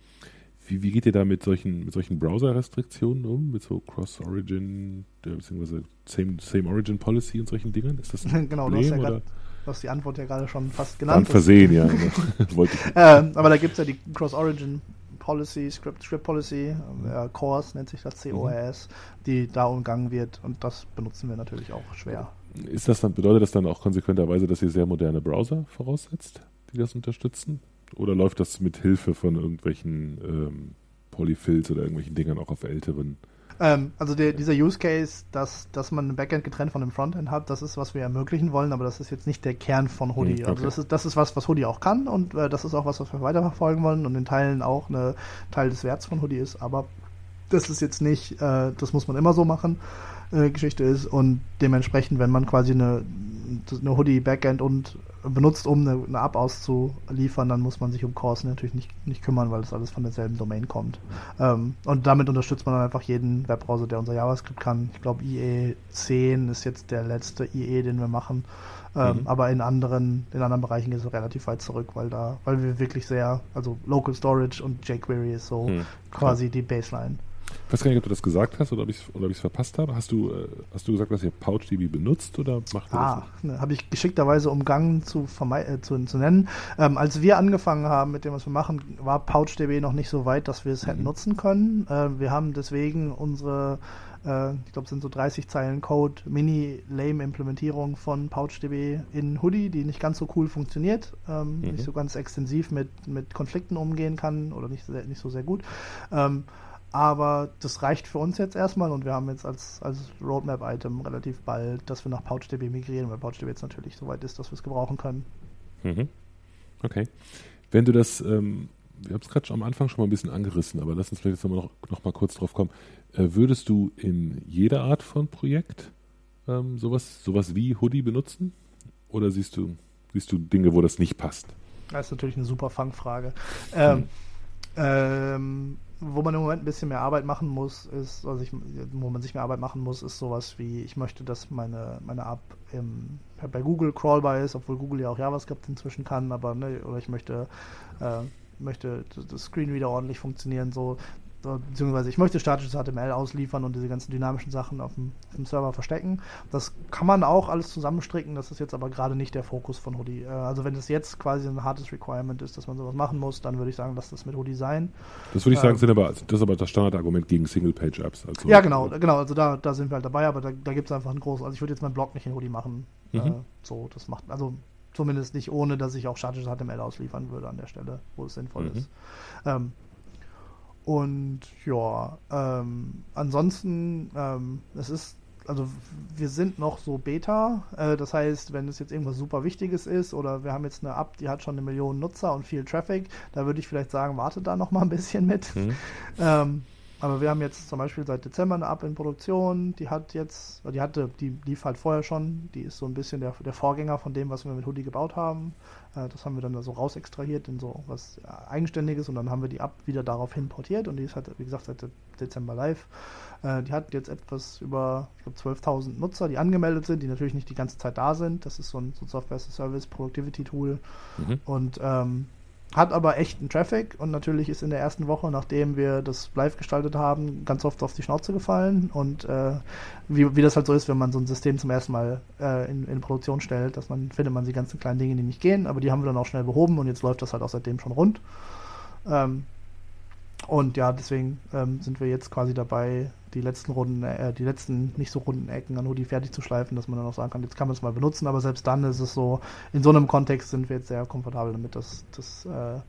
wie, wie geht ihr da mit solchen, mit solchen Browser-Restriktionen um? Mit so Cross-Origin, beziehungsweise Same, Same und solchen Dingen? Ist das ein genau, Problem? Du hast, ja du hast die Antwort ja gerade schon fast genannt. Dann versehen, ja. ähm, aber da gibt es ja die Cross-Origin Policy, Script, Script Policy, äh, CORS nennt sich das, CORS, mhm. die da umgangen wird und das benutzen wir natürlich auch schwer. Ist das dann, bedeutet das dann auch konsequenterweise, dass ihr sehr moderne Browser voraussetzt, die das unterstützen? Oder läuft das mit Hilfe von irgendwelchen ähm, Polyfills oder irgendwelchen Dingern auch auf älteren? Ähm, also der, dieser Use Case, dass, dass man ein Backend getrennt von dem Frontend hat, das ist, was wir ermöglichen wollen, aber das ist jetzt nicht der Kern von Hoodie. Hm, also okay. Also das ist, das ist was, was Hoodie auch kann und äh, das ist auch was, was wir weiterverfolgen wollen und in Teilen auch ein Teil des Werts von Hoodie ist, aber das ist jetzt nicht, äh, das muss man immer so machen, äh, Geschichte ist und dementsprechend, wenn man quasi eine, eine Hoodie Backend und benutzt, um eine, eine App auszuliefern, dann muss man sich um Cores natürlich nicht, nicht kümmern, weil das alles von derselben Domain kommt. Ähm, und damit unterstützt man dann einfach jeden Webbrowser, der unser JavaScript kann. Ich glaube, IE 10 ist jetzt der letzte IE, den wir machen. Ähm, mhm. Aber in anderen, in anderen Bereichen geht es relativ weit zurück, weil da, weil wir wirklich sehr, also Local Storage und jQuery ist so mhm. quasi die Baseline. Ich weiß gar nicht, ob du das gesagt hast oder ob ich es verpasst habe. Hast du, äh, hast du gesagt, dass ihr PouchDB benutzt oder macht ihr ah, das? Ne, habe ich geschickterweise umgangen zu, äh, zu, zu nennen. Ähm, als wir angefangen haben mit dem, was wir machen, war PouchDB noch nicht so weit, dass wir es mhm. hätten nutzen können. Äh, wir haben deswegen unsere äh, ich glaube, es sind so 30 Zeilen Code, Mini-Lame-Implementierung von PouchDB in Hoodie, die nicht ganz so cool funktioniert, ähm, mhm. nicht so ganz extensiv mit, mit Konflikten umgehen kann oder nicht, nicht so sehr gut. Ähm, aber das reicht für uns jetzt erstmal und wir haben jetzt als, als Roadmap-Item relativ bald, dass wir nach PouchDB migrieren, weil PouchDB jetzt natürlich so weit ist, dass wir es gebrauchen können. Mhm. Okay. Wenn du das, ähm, wir haben es gerade am Anfang schon mal ein bisschen angerissen, aber lass uns vielleicht jetzt noch, noch mal kurz drauf kommen. Äh, würdest du in jeder Art von Projekt ähm, sowas, sowas wie Hoodie benutzen? Oder siehst du, siehst du Dinge, wo das nicht passt? Das ist natürlich eine super Fangfrage. Ähm, hm. ähm, wo man im Moment ein bisschen mehr Arbeit machen muss, ist, also ich, wo man sich mehr Arbeit machen muss, ist sowas wie, ich möchte, dass meine, meine App im, bei Google crawlbar ist, obwohl Google ja auch JavaScript inzwischen kann, aber ne, oder ich möchte, äh, möchte das Screenreader ordentlich funktionieren, so beziehungsweise ich möchte statisches HTML ausliefern und diese ganzen dynamischen Sachen auf dem, auf dem, Server verstecken. Das kann man auch alles zusammenstricken, das ist jetzt aber gerade nicht der Fokus von Hoodie. Äh, also wenn es jetzt quasi ein hartes Requirement ist, dass man sowas machen muss, dann würde ich sagen, lass das mit Hoodie sein. Das würde ich sagen, ähm, sind aber, das ist aber das Standardargument gegen Single-Page-Apps. Also ja, genau, genau, also da, da sind wir halt dabei, aber da, da gibt es einfach ein großes, also ich würde jetzt meinen Blog nicht in Hoodie machen. Mhm. Äh, so, das macht, also zumindest nicht ohne, dass ich auch statisches HTML ausliefern würde an der Stelle, wo es sinnvoll mhm. ist. Ähm, und ja, ähm, ansonsten, ähm, es ist, also wir sind noch so Beta. Äh, das heißt, wenn es jetzt irgendwas super Wichtiges ist oder wir haben jetzt eine App, die hat schon eine Million Nutzer und viel Traffic, da würde ich vielleicht sagen, wartet da noch mal ein bisschen mit. Mhm. Ähm, aber wir haben jetzt zum Beispiel seit Dezember eine App in Produktion, die hat jetzt, die hatte, die lief halt vorher schon, die ist so ein bisschen der, der Vorgänger von dem, was wir mit Hoodie gebaut haben. Äh, das haben wir dann so raus extrahiert in so was Eigenständiges und dann haben wir die App wieder daraufhin portiert und die ist halt, wie gesagt, seit Dezember live. Äh, die hat jetzt etwas über, ich glaube, 12.000 Nutzer, die angemeldet sind, die natürlich nicht die ganze Zeit da sind. Das ist so ein, so Software as a Service Productivity Tool. Mhm. Und ähm, hat aber echten Traffic und natürlich ist in der ersten Woche, nachdem wir das live gestaltet haben, ganz oft auf die Schnauze gefallen und äh, wie, wie das halt so ist, wenn man so ein System zum ersten Mal äh, in, in, Produktion stellt, dass man findet man die ganzen kleinen Dinge, die nicht gehen, aber die haben wir dann auch schnell behoben und jetzt läuft das halt auch seitdem schon rund. Ähm, und ja, deswegen ähm, sind wir jetzt quasi dabei, die letzten Runden, äh, die letzten nicht so runden Ecken an Hoodie fertig zu schleifen, dass man dann auch sagen kann, jetzt kann man es mal benutzen, aber selbst dann ist es so, in so einem Kontext sind wir jetzt sehr komfortabel damit, das, das, äh,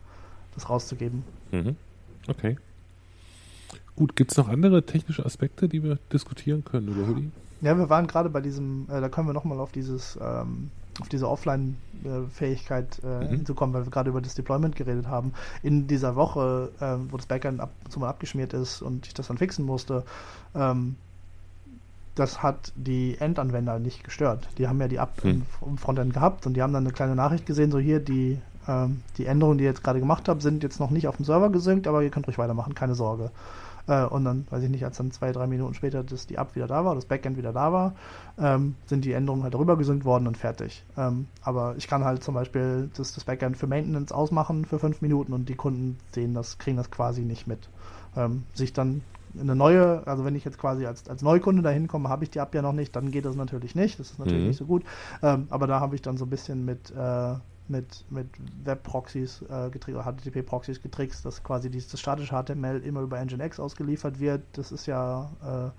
das rauszugeben. Mhm. Okay. Gut, gibt es noch andere technische Aspekte, die wir diskutieren können über Hoodie? Ja, wir waren gerade bei diesem, äh, da können wir nochmal auf dieses ähm, auf diese Offline-Fähigkeit äh, mhm. hinzukommen, weil wir gerade über das Deployment geredet haben. In dieser Woche, äh, wo das Backend ab und zu mal abgeschmiert ist und ich das dann fixen musste, ähm, das hat die Endanwender nicht gestört. Die haben ja die App mhm. im Frontend gehabt und die haben dann eine kleine Nachricht gesehen, so hier, die, ähm, die Änderungen, die ihr jetzt gerade gemacht habt, sind jetzt noch nicht auf dem Server gesynkt, aber ihr könnt ruhig weitermachen, keine Sorge. Äh, und dann, weiß ich nicht, als dann zwei, drei Minuten später dass die App wieder da war, das Backend wieder da war, ähm, sind die Änderungen halt darüber gesynkt worden und fertig. Ähm, aber ich kann halt zum Beispiel das, das Backend für Maintenance ausmachen für fünf Minuten und die Kunden sehen das, kriegen das quasi nicht mit. Ähm, sich dann eine neue, also wenn ich jetzt quasi als, als Neukunde da hinkomme, habe ich die App ja noch nicht, dann geht das natürlich nicht. Das ist natürlich mhm. nicht so gut. Ähm, aber da habe ich dann so ein bisschen mit äh, mit, mit Web-Proxys äh, getrickst, HTTP-Proxys getrickst, dass quasi dieses statische HTML immer über Nginx ausgeliefert wird. Das ist ja äh,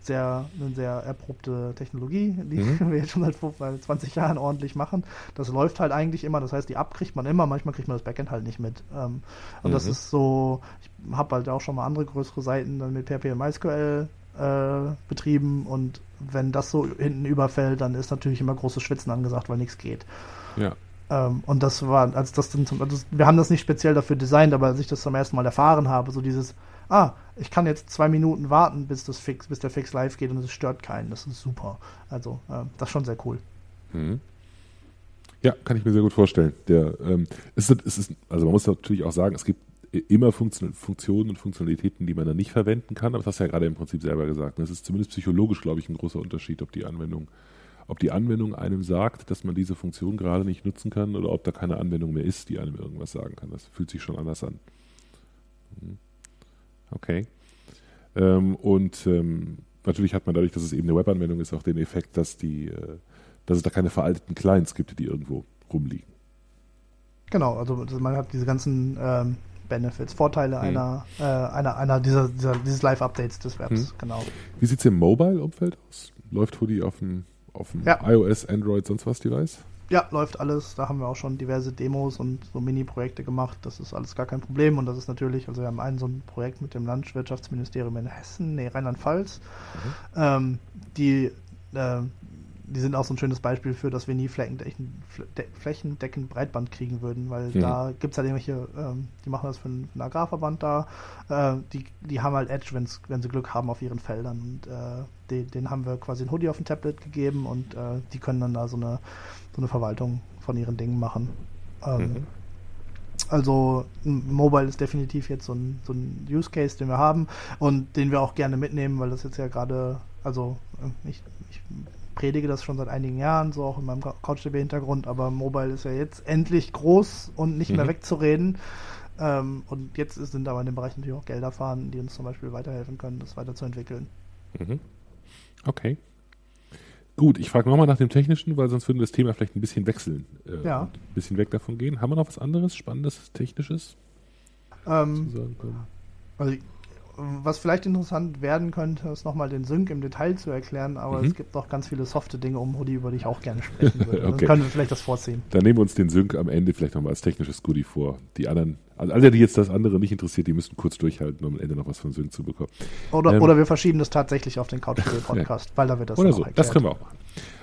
sehr, eine sehr erprobte Technologie, die mhm. wir jetzt schon seit 20 Jahren ordentlich machen. Das läuft halt eigentlich immer, das heißt, die App kriegt man immer, manchmal kriegt man das Backend halt nicht mit. Ähm, und mhm. das ist so, ich habe halt auch schon mal andere größere Seiten dann mit PHP und MySQL äh, betrieben und wenn das so hinten überfällt, dann ist natürlich immer großes Schwitzen angesagt, weil nichts geht. Ja. Ähm, und das war, als das dann zum, also wir haben das nicht speziell dafür designt, aber als ich das zum ersten Mal erfahren habe, so dieses, ah, ich kann jetzt zwei Minuten warten, bis das Fix, bis der Fix live geht und es stört keinen. Das ist super. Also, äh, das ist schon sehr cool. Mhm. Ja, kann ich mir sehr gut vorstellen. Der, ähm, es ist, es ist, also man muss natürlich auch sagen, es gibt immer Funktionen und Funktionalitäten, die man dann nicht verwenden kann, aber das hast du ja gerade im Prinzip selber gesagt. Es ist zumindest psychologisch, glaube ich, ein großer Unterschied, ob die Anwendung ob die Anwendung einem sagt, dass man diese Funktion gerade nicht nutzen kann oder ob da keine Anwendung mehr ist, die einem irgendwas sagen kann. Das fühlt sich schon anders an. Mhm. Okay. Ähm, und ähm, natürlich hat man dadurch, dass es eben eine Webanwendung ist, auch den Effekt, dass, die, äh, dass es da keine veralteten Clients gibt, die irgendwo rumliegen. Genau, also man hat diese ganzen ähm, Benefits, Vorteile hm. einer, äh, einer, einer dieser, dieser dieses Live-Updates des Webs, hm. genau. Wie sieht es im Mobile-Umfeld aus? Läuft Hoodie auf dem auf dem ja. iOS, Android, sonst was Device? Ja, läuft alles. Da haben wir auch schon diverse Demos und so Mini-Projekte gemacht. Das ist alles gar kein Problem. Und das ist natürlich, also wir haben ein so ein Projekt mit dem Landwirtschaftsministerium in Hessen, nee, Rheinland-Pfalz, mhm. ähm, die äh, die sind auch so ein schönes Beispiel für, dass wir nie flächendeckend, flächendeckend Breitband kriegen würden, weil mhm. da gibt es halt irgendwelche, ähm, die machen das für einen, für einen Agrarverband da, äh, die, die haben halt Edge, wenn sie Glück haben auf ihren Feldern. Und äh, den, den haben wir quasi ein Hoodie auf dem Tablet gegeben und äh, die können dann da so eine, so eine Verwaltung von ihren Dingen machen. Ähm, mhm. Also Mobile ist definitiv jetzt so ein, so ein Use Case, den wir haben und den wir auch gerne mitnehmen, weil das jetzt ja gerade, also äh, ich, ich predige das schon seit einigen Jahren, so auch in meinem CouchDB-Hintergrund, aber Mobile ist ja jetzt endlich groß und nicht mhm. mehr wegzureden. Ähm, und jetzt sind aber in dem Bereich natürlich auch Gelder vorhanden, die uns zum Beispiel weiterhelfen können, das weiterzuentwickeln. Mhm. Okay. Gut, ich frage nochmal nach dem Technischen, weil sonst würden wir das Thema vielleicht ein bisschen wechseln. Äh, Ja. Ein bisschen weg davon gehen. Haben wir noch was anderes, Spannendes, Technisches? Ähm, zu sagen können? Also, was vielleicht interessant werden könnte, ist nochmal den Sync im Detail zu erklären, aber Mhm. es gibt noch ganz viele softe Dinge um Hoodie, über die ich auch gerne sprechen würde. Dann Okay. können wir vielleicht das vorziehen. Dann nehmen wir uns den Sync am Ende vielleicht nochmal als technisches Goodie vor. Die anderen, also alle, die jetzt das andere nicht interessiert, die müssen kurz durchhalten, um am Ende noch was von Sync zu bekommen. Oder, Ähm, oder wir verschieben das tatsächlich auf den Couchspiel-Podcast, weil da wird das Oder so, auch das erklärt. können wir auch machen.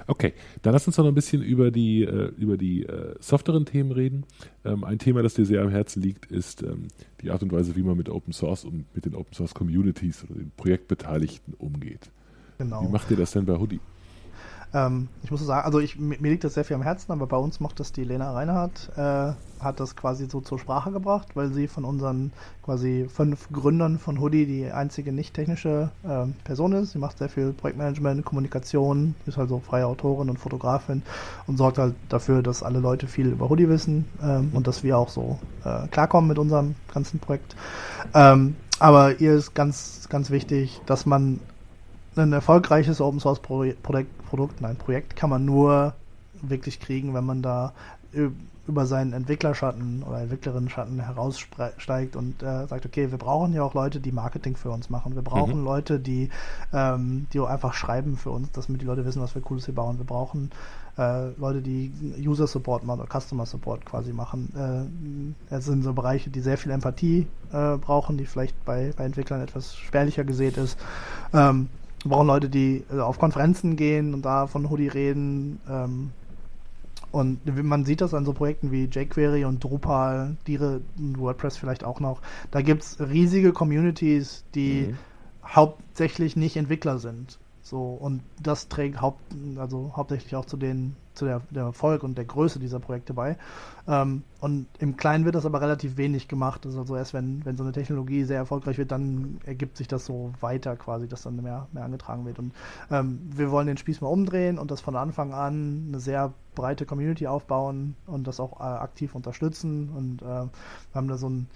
Okay, dann lass uns noch ein bisschen über die, äh, über die äh, softeren Themen reden. Ähm, ein Thema, das dir sehr am Herzen liegt, ist ähm, die Art und Weise, wie man mit Open Source und mit den Open Source Communities oder den Projektbeteiligten umgeht. Genau. Wie macht ihr das denn bei Hoodie? Ähm, ich muss sagen, also ich, mir liegt das sehr viel am Herzen, aber bei uns macht das die Lena Reinhardt, äh, hat das quasi so zur Sprache gebracht, weil sie von unseren quasi fünf Gründern von Hoodie die einzige nicht technische ähm, Person ist. Sie macht sehr viel Projektmanagement, Kommunikation, ist halt so freie Autorin und Fotografin und sorgt halt dafür, dass alle Leute viel über Hoodie wissen ähm, und dass wir auch so äh, klarkommen mit unserem ganzen Projekt. Ähm, aber ihr ist ganz, ganz wichtig, dass man ein erfolgreiches Open Source Projekt, Produkt, nein, Projekt kann man nur wirklich kriegen, wenn man da über seinen Entwicklerschatten oder Entwicklerinnen-Schatten heraussteigt und äh, sagt, okay, wir brauchen ja auch Leute, die Marketing für uns machen. Wir brauchen Mhm. Leute, die, ähm, die auch einfach schreiben für uns, damit die Leute wissen, was wir Cooles hier bauen. Wir brauchen äh, Leute, die User Support machen oder Customer Support quasi machen. Äh, das sind so Bereiche, die sehr viel Empathie äh, brauchen, die vielleicht bei, bei Entwicklern etwas spärlicher gesät ist. Ähm, wir brauchen Leute, die äh, auf Konferenzen gehen und da von Hoodie reden. Ähm, und man sieht das an so Projekten wie jQuery und Drupal, Dire, WordPress vielleicht auch noch. Da gibt es riesige Communities, die Mhm. hauptsächlich nicht Entwickler sind. So, und das trägt haupt, also hauptsächlich auch zu den, zu der, der Erfolg und der Größe dieser Projekte bei. Ähm, und im Kleinen wird das aber relativ wenig gemacht. Also erst wenn, wenn so eine Technologie sehr erfolgreich wird, dann ergibt sich das so weiter quasi, dass dann mehr, mehr angetragen wird. Und ähm, wir wollen den Spieß mal umdrehen und das von Anfang an eine sehr breite Community aufbauen und das auch äh, aktiv unterstützen. Und äh, wir haben da so ein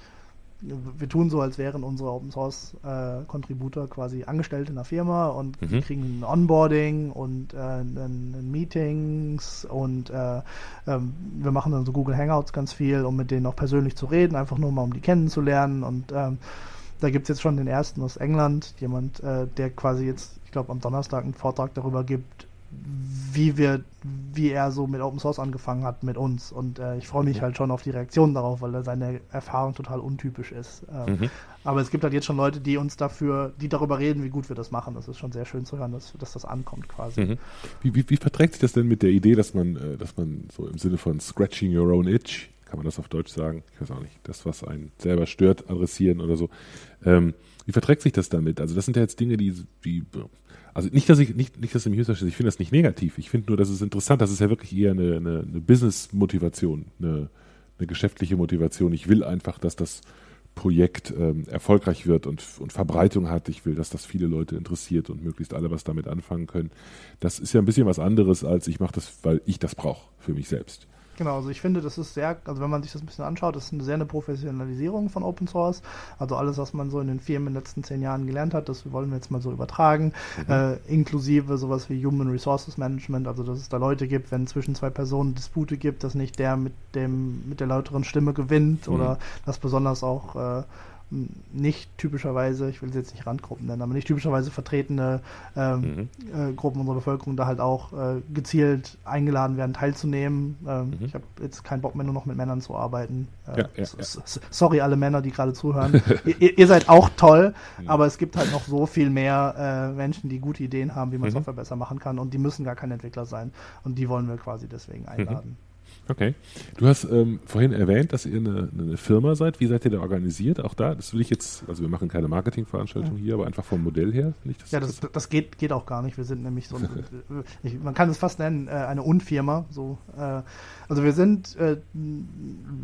wir tun so, als wären unsere Open Source äh, Contributor quasi Angestellte in der Firma und Mhm. kriegen ein Onboarding und äh, ein, ein Meetings und äh, ähm, wir machen dann so Google Hangouts ganz viel, um mit denen auch persönlich zu reden, einfach nur mal um die kennenzulernen und ähm, da gibt es jetzt schon den ersten aus England, jemand, äh, der quasi jetzt, ich glaube, am Donnerstag einen Vortrag darüber gibt, wie wir, wie er so mit Open Source angefangen hat mit uns. Und äh, ich freue mich halt schon auf die Reaktion darauf, weil seine Erfahrung total untypisch ist. Ähm, Mhm. Aber es gibt halt jetzt schon Leute, die uns dafür, die darüber reden, wie gut wir das machen. Das ist schon sehr schön zu hören, dass, dass das ankommt quasi. Mhm. Wie, wie, wie verträgt sich das denn mit der Idee, dass man, äh, dass man so im Sinne von scratching your own itch, kann man das auf Deutsch sagen? Ich weiß auch nicht, das, was einen selber stört, adressieren oder so. Ähm, wie verträgt sich das damit? Also das sind ja jetzt Dinge, die, die also nicht, dass ich, nicht, nicht, dass du mich missverstehst, ich finde das nicht negativ. Ich finde nur, das ist interessant, das ist ja wirklich eher eine, eine, eine Business-Motivation, eine, eine geschäftliche Motivation. Ich will einfach, dass das Projekt ähm, erfolgreich wird und, und Verbreitung hat. Ich will, dass das viele Leute interessiert und möglichst alle was damit anfangen können. Das ist ja ein bisschen was anderes, als ich mache das, weil ich das brauche für mich selbst. Genau, also ich finde, das ist sehr, also wenn man sich das ein bisschen anschaut, das ist eine sehr eine Professionalisierung von Open Source. Also alles, was man so in den Firmen in den letzten zehn Jahren gelernt hat, das wollen wir jetzt mal so übertragen, äh, inklusive sowas wie Human Resources Management, also dass es da Leute gibt, wenn zwischen zwei Personen Dispute gibt, dass nicht der mit dem mit der lauteren Stimme gewinnt Mhm. oder dass besonders auch äh, nicht typischerweise, ich will sie jetzt nicht Randgruppen nennen, aber nicht typischerweise vertretene ähm, Mhm. äh, Gruppen unserer Bevölkerung da halt auch äh, gezielt eingeladen werden, teilzunehmen. Ähm, Mhm. Ich habe jetzt keinen Bock mehr, nur noch mit Männern zu arbeiten. Äh, Ja, ja, s- ja. Sorry, alle Männer, die gerade zuhören. ihr, ihr seid auch toll, Mhm. aber es gibt halt noch so viel mehr äh, Menschen, die gute Ideen haben, wie man Mhm. Software besser machen kann und die müssen gar kein Entwickler sein. Und die wollen wir quasi deswegen Mhm. einladen. Okay. Du hast ähm, vorhin erwähnt, dass ihr eine, eine Firma seid. Wie seid ihr da organisiert? Auch da, das will ich jetzt, also wir machen keine Marketingveranstaltung hier, aber einfach vom Modell her. Das, Ja, das, das geht, geht auch gar nicht. Wir sind nämlich so, ein, ich, man kann es fast nennen, äh, eine Unfirma. So, äh, also wir sind äh,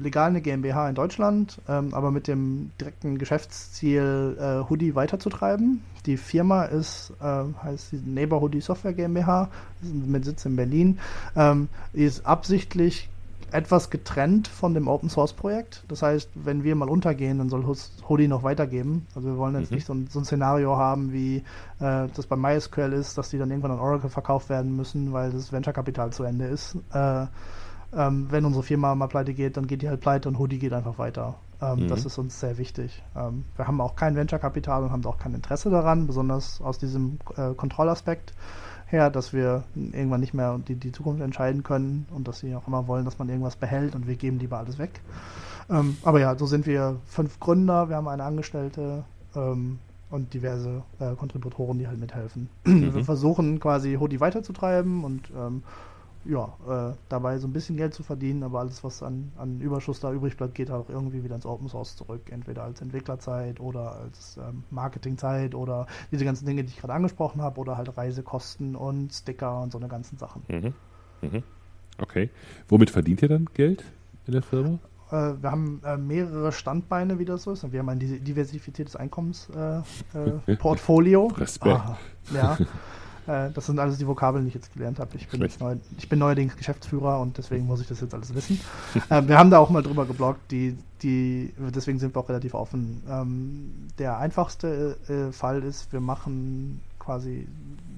legal eine GmbH in Deutschland, ähm, aber mit dem direkten Geschäftsziel, äh, Hoodie weiterzutreiben. Die Firma ist, äh, heißt die Neighbor Hoodie Software GmbH, mit Sitz in Berlin. Ähm, die ist absichtlich etwas getrennt von dem Open Source Projekt. Das heißt, wenn wir mal untergehen, dann soll Hoodie noch weitergeben. Also wir wollen jetzt mhm. nicht so ein, so ein, Szenario haben, wie äh, das bei MySQL ist, dass die dann irgendwann an Oracle verkauft werden müssen, weil das Venture-Kapital zu Ende ist. Äh, ähm, wenn unsere Firma mal pleite geht, dann geht die halt pleite und Hoodie geht einfach weiter. Ähm, mhm. Das ist uns sehr wichtig. Ähm, wir haben auch kein Venture-Kapital und haben auch kein Interesse daran, besonders aus diesem äh, Kontrollaspekt her, dass wir irgendwann nicht mehr die, die Zukunft entscheiden können und dass sie auch immer wollen, dass man irgendwas behält und wir geben lieber alles weg. Ähm, aber ja, so sind wir fünf Gründer, wir haben eine Angestellte ähm, und diverse äh, Kontributoren, die halt mithelfen. Mhm. Wir versuchen quasi Hodi weiterzutreiben und ähm, ja, äh, dabei so ein bisschen Geld zu verdienen, aber alles, was an, an Überschuss da übrig bleibt, geht auch irgendwie wieder ins Open Source zurück. Entweder als Entwicklerzeit oder als ähm, Marketingzeit oder diese ganzen Dinge, die ich gerade angesprochen habe, oder halt Reisekosten und Sticker und so eine ganzen Sachen. Mhm. Mhm. Okay. Womit verdient ihr dann Geld in der Firma? Äh, wir haben äh, mehrere Standbeine, wie das so ist. Und wir haben ein diversifiziertes Einkommensportfolio. Äh, äh Respekt. Aha, ja. Äh, das sind alles die Vokabeln, die ich jetzt gelernt habe. Ich bin, neu, ich bin neuerdings Geschäftsführer und deswegen muss ich das jetzt alles wissen. äh, wir haben da auch mal drüber geblockt, die, die, deswegen sind wir auch relativ offen. Ähm, der einfachste äh, Fall ist, wir machen quasi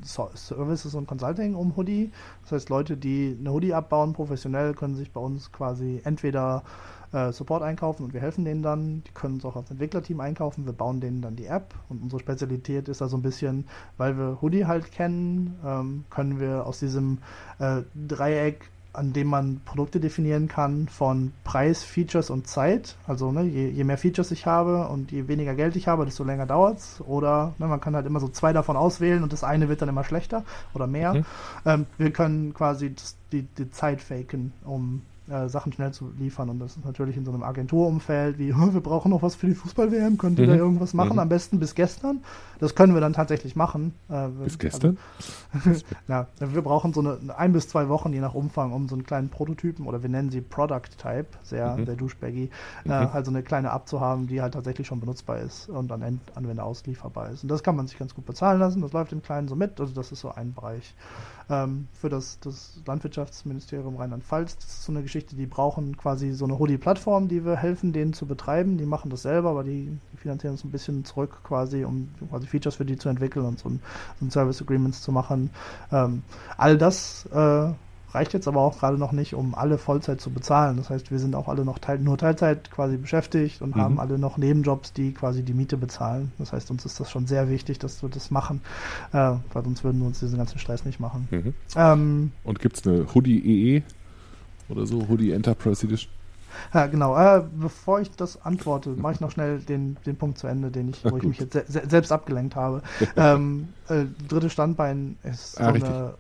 Services und Consulting um Hoodie. Das heißt, Leute, die eine Hoodie abbauen, professionell, können sich bei uns quasi entweder äh, Support einkaufen und wir helfen denen dann. Die können es auch als Entwicklerteam einkaufen. Wir bauen denen dann die App und unsere Spezialität ist da so ein bisschen, weil wir Hoodie halt kennen, ähm, können wir aus diesem äh, Dreieck an dem man Produkte definieren kann von Preis, Features und Zeit. Also ne, je, je, mehr Features ich habe und je weniger Geld ich habe, desto länger dauert es. Oder ne, man kann halt immer so zwei davon auswählen und das eine wird dann immer schlechter oder mehr. Mhm. Ähm, wir können quasi das, die, die Zeit faken, um äh, Sachen schnell zu liefern. Und das ist natürlich in so einem Agenturumfeld wie, wir brauchen noch was für die Fußball-WM, könnt ihr mhm. da irgendwas machen? Mhm. Am besten bis gestern. Das können wir dann tatsächlich machen. Äh, bis gestern? Also, ja, wir brauchen so eine ein bis zwei Wochen, je nach Umfang, um so einen kleinen Prototypen oder wir nennen sie Product Type, sehr, mhm. sehr douchebaggy, äh, mhm. halt so eine kleine abzuhaben, die halt tatsächlich schon benutzbar ist und an End Anwender auslieferbar ist. Und das kann man sich ganz gut bezahlen lassen. Das läuft im Kleinen so mit. Also das ist so ein Bereich ähm, für das, das Landwirtschaftsministerium Rheinland-Pfalz. Das ist so eine Geschichte, die brauchen quasi so eine Hoodie-Plattform, die wir helfen, denen zu betreiben. Die machen das selber, aber die, die finanzieren uns ein bisschen zurück quasi, um quasi Features für die zu entwickeln und so ein, so ein Service Agreements zu machen. Ähm, all das äh, reicht jetzt aber auch gerade noch nicht, um alle Vollzeit zu bezahlen. Das heißt, wir sind auch alle noch teil nur Teilzeit quasi beschäftigt und mhm. haben alle noch Nebenjobs, die quasi die Miete bezahlen. Das heißt, uns ist das schon sehr wichtig, dass wir das machen, äh, weil sonst würden wir uns diesen ganzen Stress nicht machen. Mhm. Ähm, und gibt es eine Hoodie EE oder so, Hoodie Enterprise Edition? Ja, genau. Äh, bevor ich das antworte, mache ich noch schnell den, den Punkt zu Ende, den ich, wo ich mich jetzt se selbst abgelenkt habe. ähm, äh, dritte Standbein ist ah, so eine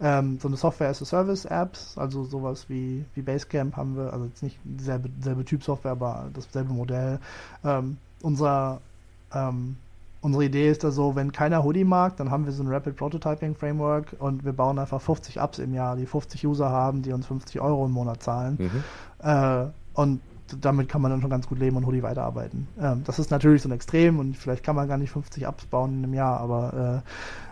ähm, so eine Software-as-a-Service-Apps, also sowas wie, wie Basecamp haben wir, also jetzt nicht dieselbe, dieselbe Typ Software, aber dasselbe Modell. Ähm, unser, ähm, unsere Idee ist da so, wenn keiner Hoodie mag, dann haben wir so ein Rapid Prototyping Framework und wir bauen einfach 50 Apps im Jahr, die 50 User haben, die uns 50 Euro im Monat zahlen. Mhm. Äh, und damit kann man dann schon ganz gut leben und Hoodie weiterarbeiten. Ähm, das ist natürlich so ein Extrem und vielleicht kann man gar nicht 50 Apps bauen in einem Jahr, aber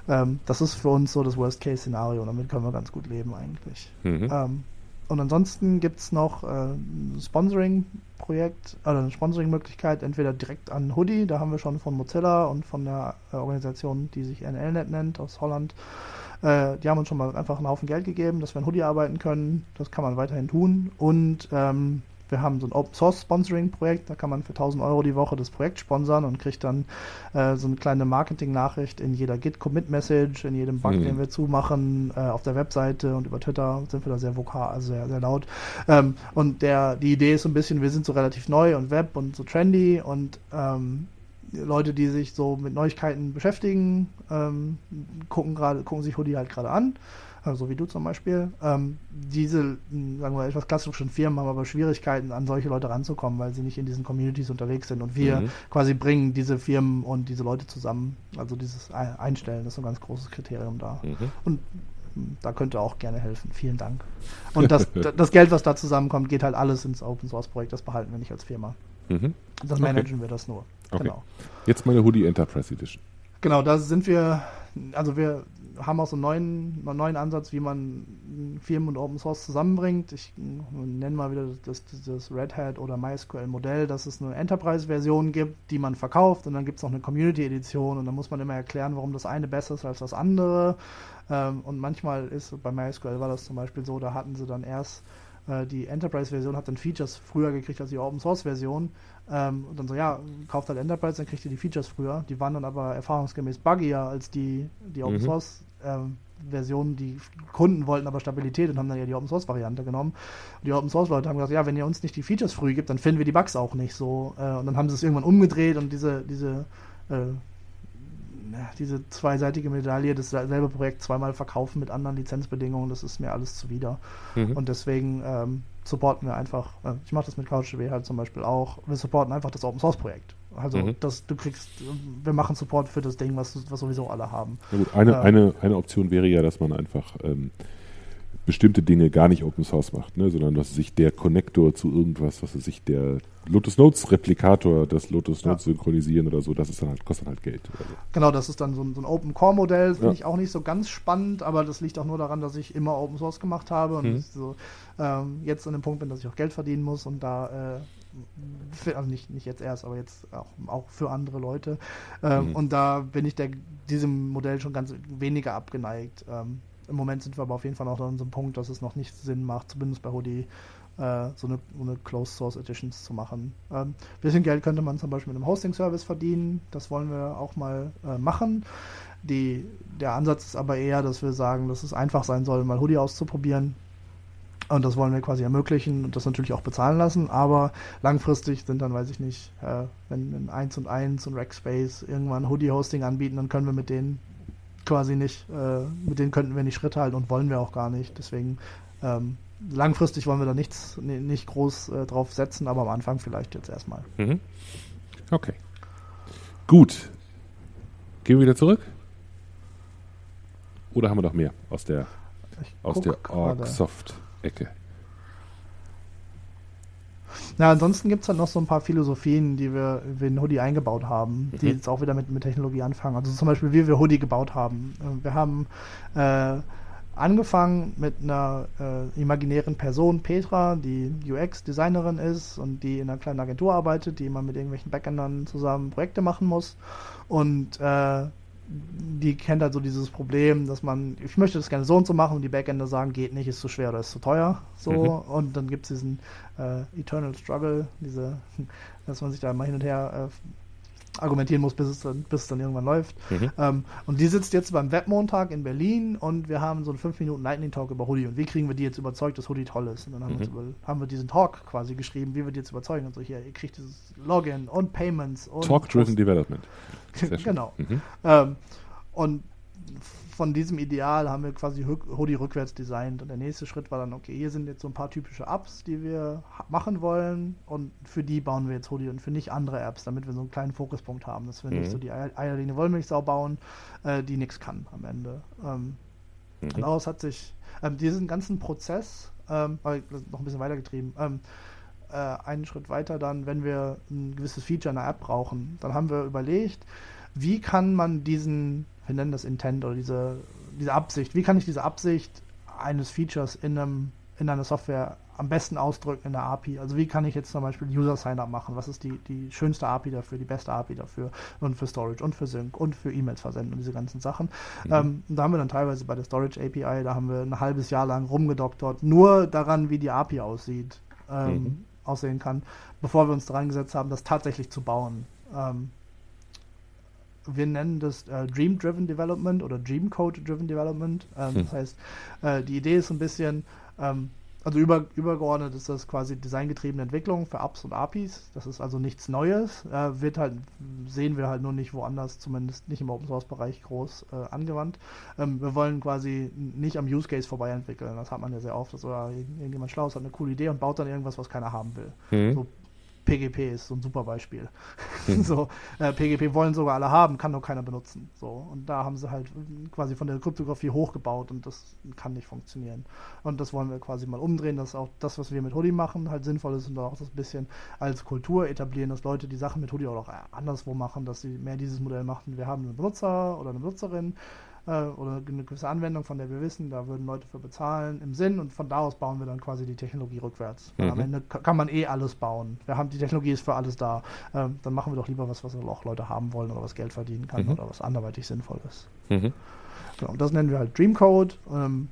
äh, ähm, das ist für uns so das Worst-Case-Szenario. Damit können wir ganz gut leben eigentlich. Mhm. Ähm, und ansonsten gibt es noch äh, ein Sponsoring-Projekt, oder eine Sponsoring-Möglichkeit, entweder direkt an Hoodie, da haben wir schon von Mozilla und von der äh, Organisation, die sich NLNet nennt, aus Holland. Äh, die haben uns schon mal einfach einen Haufen Geld gegeben, dass wir an Hoodie arbeiten können. Das kann man weiterhin tun. Und ähm, wir haben so ein Open Source Sponsoring Projekt, da kann man für 1000 Euro die Woche das Projekt sponsern und kriegt dann äh, so eine kleine Marketing-Nachricht in jeder Git Commit Message, in jedem Bug, mhm. den wir zumachen, äh, auf der Webseite und über Twitter sind wir da sehr vokal, also sehr, sehr laut. Ähm, und der, die Idee ist so ein bisschen, wir sind so relativ neu und Web und so trendy und ähm, Leute, die sich so mit Neuigkeiten beschäftigen, ähm, gucken gerade, gucken sich Hoodie halt gerade an so wie du zum Beispiel. Ähm, diese, sagen wir, etwas klassischen Firmen haben aber Schwierigkeiten, an solche Leute ranzukommen, weil sie nicht in diesen Communities unterwegs sind. Und wir mhm. quasi bringen diese Firmen und diese Leute zusammen. Also dieses Einstellen, das ist ein ganz großes Kriterium da. Mhm. Und hm, da könnte auch gerne helfen. Vielen Dank. Und das, das Geld, was da zusammenkommt, geht halt alles ins Open Source Projekt. Das behalten wir nicht als Firma. Mhm. Das managen okay. wir das nur. Okay. Genau. Jetzt meine Hoodie Enterprise Edition. Genau, da sind wir, also wir haben auch so einen neuen, einen neuen Ansatz, wie man Firmen und Open Source zusammenbringt. Ich nenne mal wieder das, das Red Hat oder MySQL-Modell, dass es eine Enterprise-Version gibt, die man verkauft und dann gibt es noch eine Community-Edition und dann muss man immer erklären, warum das eine besser ist als das andere. Ähm, und manchmal ist, bei MySQL war das zum Beispiel so, da hatten sie dann erst äh, die Enterprise-Version hat dann Features früher gekriegt als die Open-Source-Version. Ähm, und dann so, ja, kauft halt Enterprise, dann kriegt ihr die Features früher. Die waren dann aber erfahrungsgemäß buggier als die, die Open mhm. Source ähm, Version. Die Kunden wollten aber Stabilität und haben dann ja die Open Source Variante genommen. Und die Open Source Leute haben gesagt, ja, wenn ihr uns nicht die Features früh gibt, dann finden wir die Bugs auch nicht so. Äh, und dann haben sie es irgendwann umgedreht und diese, diese äh, diese zweiseitige Medaille, dasselbe Projekt zweimal verkaufen mit anderen Lizenzbedingungen, das ist mir alles zuwider. Mhm. Und deswegen ähm, supporten wir einfach, äh, ich mache das mit CouchDB halt zum Beispiel auch, wir supporten einfach das Open Source Projekt. Also mhm. das, du kriegst, wir machen Support für das Ding, was, was sowieso alle haben. Gut, eine, äh, eine, eine Option wäre ja, dass man einfach ähm, bestimmte Dinge gar nicht Open Source macht, ne, sondern dass sich der Connector zu irgendwas, was sich der Lotus Notes Replikator, das Lotus Notes ja. synchronisieren oder so, das ist dann halt, kostet dann halt Geld. Also. Genau, das ist dann so ein, so ein Open Core Modell, finde ja. ich auch nicht so ganz spannend, aber das liegt auch nur daran, dass ich immer Open Source gemacht habe und mhm. so, ähm, jetzt an dem Punkt bin, dass ich auch Geld verdienen muss und da äh, für, also nicht, nicht jetzt erst, aber jetzt auch, auch für andere Leute. Ähm, mhm. Und da bin ich der, diesem Modell schon ganz weniger abgeneigt. Ähm, im Moment sind wir aber auf jeden Fall noch an so einem Punkt, dass es noch nicht Sinn macht, zumindest bei Hoodie, äh, so, eine, so eine Closed Source Editions zu machen. Ähm, bisschen Geld könnte man zum Beispiel mit einem Hosting-Service verdienen. Das wollen wir auch mal äh, machen. Die, der Ansatz ist aber eher, dass wir sagen, dass es einfach sein soll, mal Hoodie auszuprobieren. Und das wollen wir quasi ermöglichen und das natürlich auch bezahlen lassen. Aber langfristig sind dann, weiß ich nicht, äh, wenn 1 und 1 und Rackspace irgendwann Hoodie-Hosting anbieten, dann können wir mit denen quasi nicht, äh, mit denen könnten wir nicht Schritt halten und wollen wir auch gar nicht. Deswegen ähm, langfristig wollen wir da nichts, nicht groß äh, drauf setzen, aber am Anfang vielleicht jetzt erstmal. Mhm. Okay. Gut. Gehen wir wieder zurück? Oder haben wir noch mehr aus der, aus der Org-Soft-Ecke? Na, ansonsten gibt es halt noch so ein paar Philosophien, die wir, in Hoodie eingebaut haben, die mhm. jetzt auch wieder mit, mit Technologie anfangen. Also zum Beispiel, wie wir Hoodie gebaut haben. Äh, wir haben äh, angefangen mit einer äh, imaginären Person, Petra, die UX-Designerin ist und die in einer kleinen Agentur arbeitet, die immer mit irgendwelchen Backendern zusammen Projekte machen muss. Und äh, die kennt halt so dieses Problem, dass man, ich möchte das gerne so und so machen und die Backender sagen, geht nicht, ist zu schwer oder ist zu teuer. So, mhm. und dann gibt es diesen äh, Eternal Struggle, diese, dass man sich da mal hin und her äh, argumentieren muss, bis es dann, bis es dann irgendwann läuft. Mhm. Ähm, und die sitzt jetzt beim Webmontag in Berlin und wir haben so einen 5 Minuten Lightning Talk über Hoodie und wie kriegen wir die jetzt überzeugt, dass Hoodie toll ist. Und dann haben, mhm. wir, über, haben wir diesen Talk quasi geschrieben, wie wir die jetzt überzeugen und so hier, ihr kriegt dieses Login und Payments und Talk-Driven Development. Genau. Mhm. Ähm, und von diesem Ideal haben wir quasi Hoodie rückwärts designt. Und der nächste Schritt war dann, okay, hier sind jetzt so ein paar typische Apps, die wir machen wollen. Und für die bauen wir jetzt Hoodie und für nicht andere Apps, damit wir so einen kleinen Fokuspunkt haben, dass wir mhm. nicht so die eierlegende Wollmilchsau bauen, äh, die nichts kann am Ende. Ähm, mhm. Daraus hat sich ähm, diesen ganzen Prozess ähm, noch ein bisschen weitergetrieben. Ähm, äh, einen Schritt weiter dann, wenn wir ein gewisses Feature in der App brauchen, dann haben wir überlegt, wie kann man diesen, wir nennen das Intent oder diese, diese Absicht, wie kann ich diese Absicht eines Features in, einem, in einer Software am besten ausdrücken in der API? Also wie kann ich jetzt zum Beispiel User Sign-up machen? Was ist die, die schönste API dafür, die beste API dafür und für Storage und für Sync und für E-Mails versenden und diese ganzen Sachen. Mhm. Ähm, da haben wir dann teilweise bei der Storage API, da haben wir ein halbes Jahr lang rumgedoktert, nur daran, wie die API aussieht, ähm, mhm. Aussehen kann, bevor wir uns daran gesetzt haben, das tatsächlich zu bauen. Ähm, wir nennen das äh, Dream Driven Development oder Dream Code Driven Development. Ähm, hm. Das heißt, äh, die Idee ist ein bisschen, ähm, also über, übergeordnet ist das quasi designgetriebene Entwicklung für Apps und APIs. Das ist also nichts Neues. Äh, wird halt, sehen wir halt nur nicht woanders, zumindest nicht im Open Source Bereich groß äh, angewandt. Ähm, wir wollen quasi nicht am Use Case vorbei entwickeln. Das hat man ja sehr oft, dass oder irgendjemand schlau ist, hat eine coole Idee und baut dann irgendwas, was keiner haben will. Mhm. So PGP ist so ein super Beispiel. Mhm. so, äh, PGP wollen sogar alle haben, kann nur keiner benutzen. So, und da haben sie halt quasi von der Kryptographie hochgebaut und das kann nicht funktionieren. Und das wollen wir quasi mal umdrehen, dass auch das, was wir mit Hoodie machen, halt sinnvoll ist und auch das bisschen als Kultur etablieren, dass Leute die Sachen mit Hoodie auch anderswo machen, dass sie mehr dieses Modell machen. Wir haben einen Benutzer oder eine Benutzerin, äh, oder eine gewisse Anwendung, von der wir wissen, da würden Leute für bezahlen im Sinn und von da aus bauen wir dann quasi die Technologie rückwärts. Mhm. Am Ende kann man eh alles bauen. Wir haben die Technologie ist für alles da. Ähm, dann machen wir doch lieber was, was auch Leute haben wollen oder was Geld verdienen kann mhm. oder was anderweitig sinnvoll ist. Mhm. Genau, und das nennen wir halt Dreamcode. Ähm,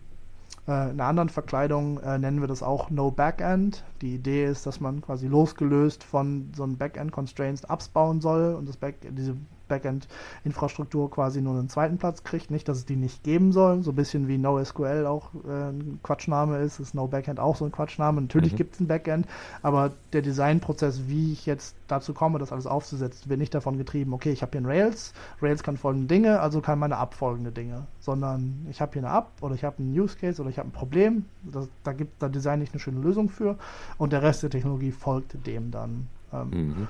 äh, in einer anderen Verkleidung äh, nennen wir das auch No Backend. Die Idee ist, dass man quasi losgelöst von so einem Backend-Constraints Apps bauen soll und das Back diese Backend-Infrastruktur quasi nur einen zweiten Platz kriegt. Nicht, dass es die nicht geben soll, so ein bisschen wie NoSQL auch äh, ein Quatschname ist, ist No Backend auch so ein Quatschname. Natürlich mhm. gibt es ein Backend, aber der Designprozess, wie ich jetzt dazu komme, das alles aufzusetzen, wird nicht davon getrieben, okay, ich habe hier ein Rails, Rails kann folgende Dinge, also kann meine App folgende Dinge, sondern ich habe hier eine App oder ich habe einen Use Case oder ich habe ein Problem, das, da gibt da designe ich eine schöne Lösung für und der Rest der Technologie folgt dem dann. Ähm, mhm.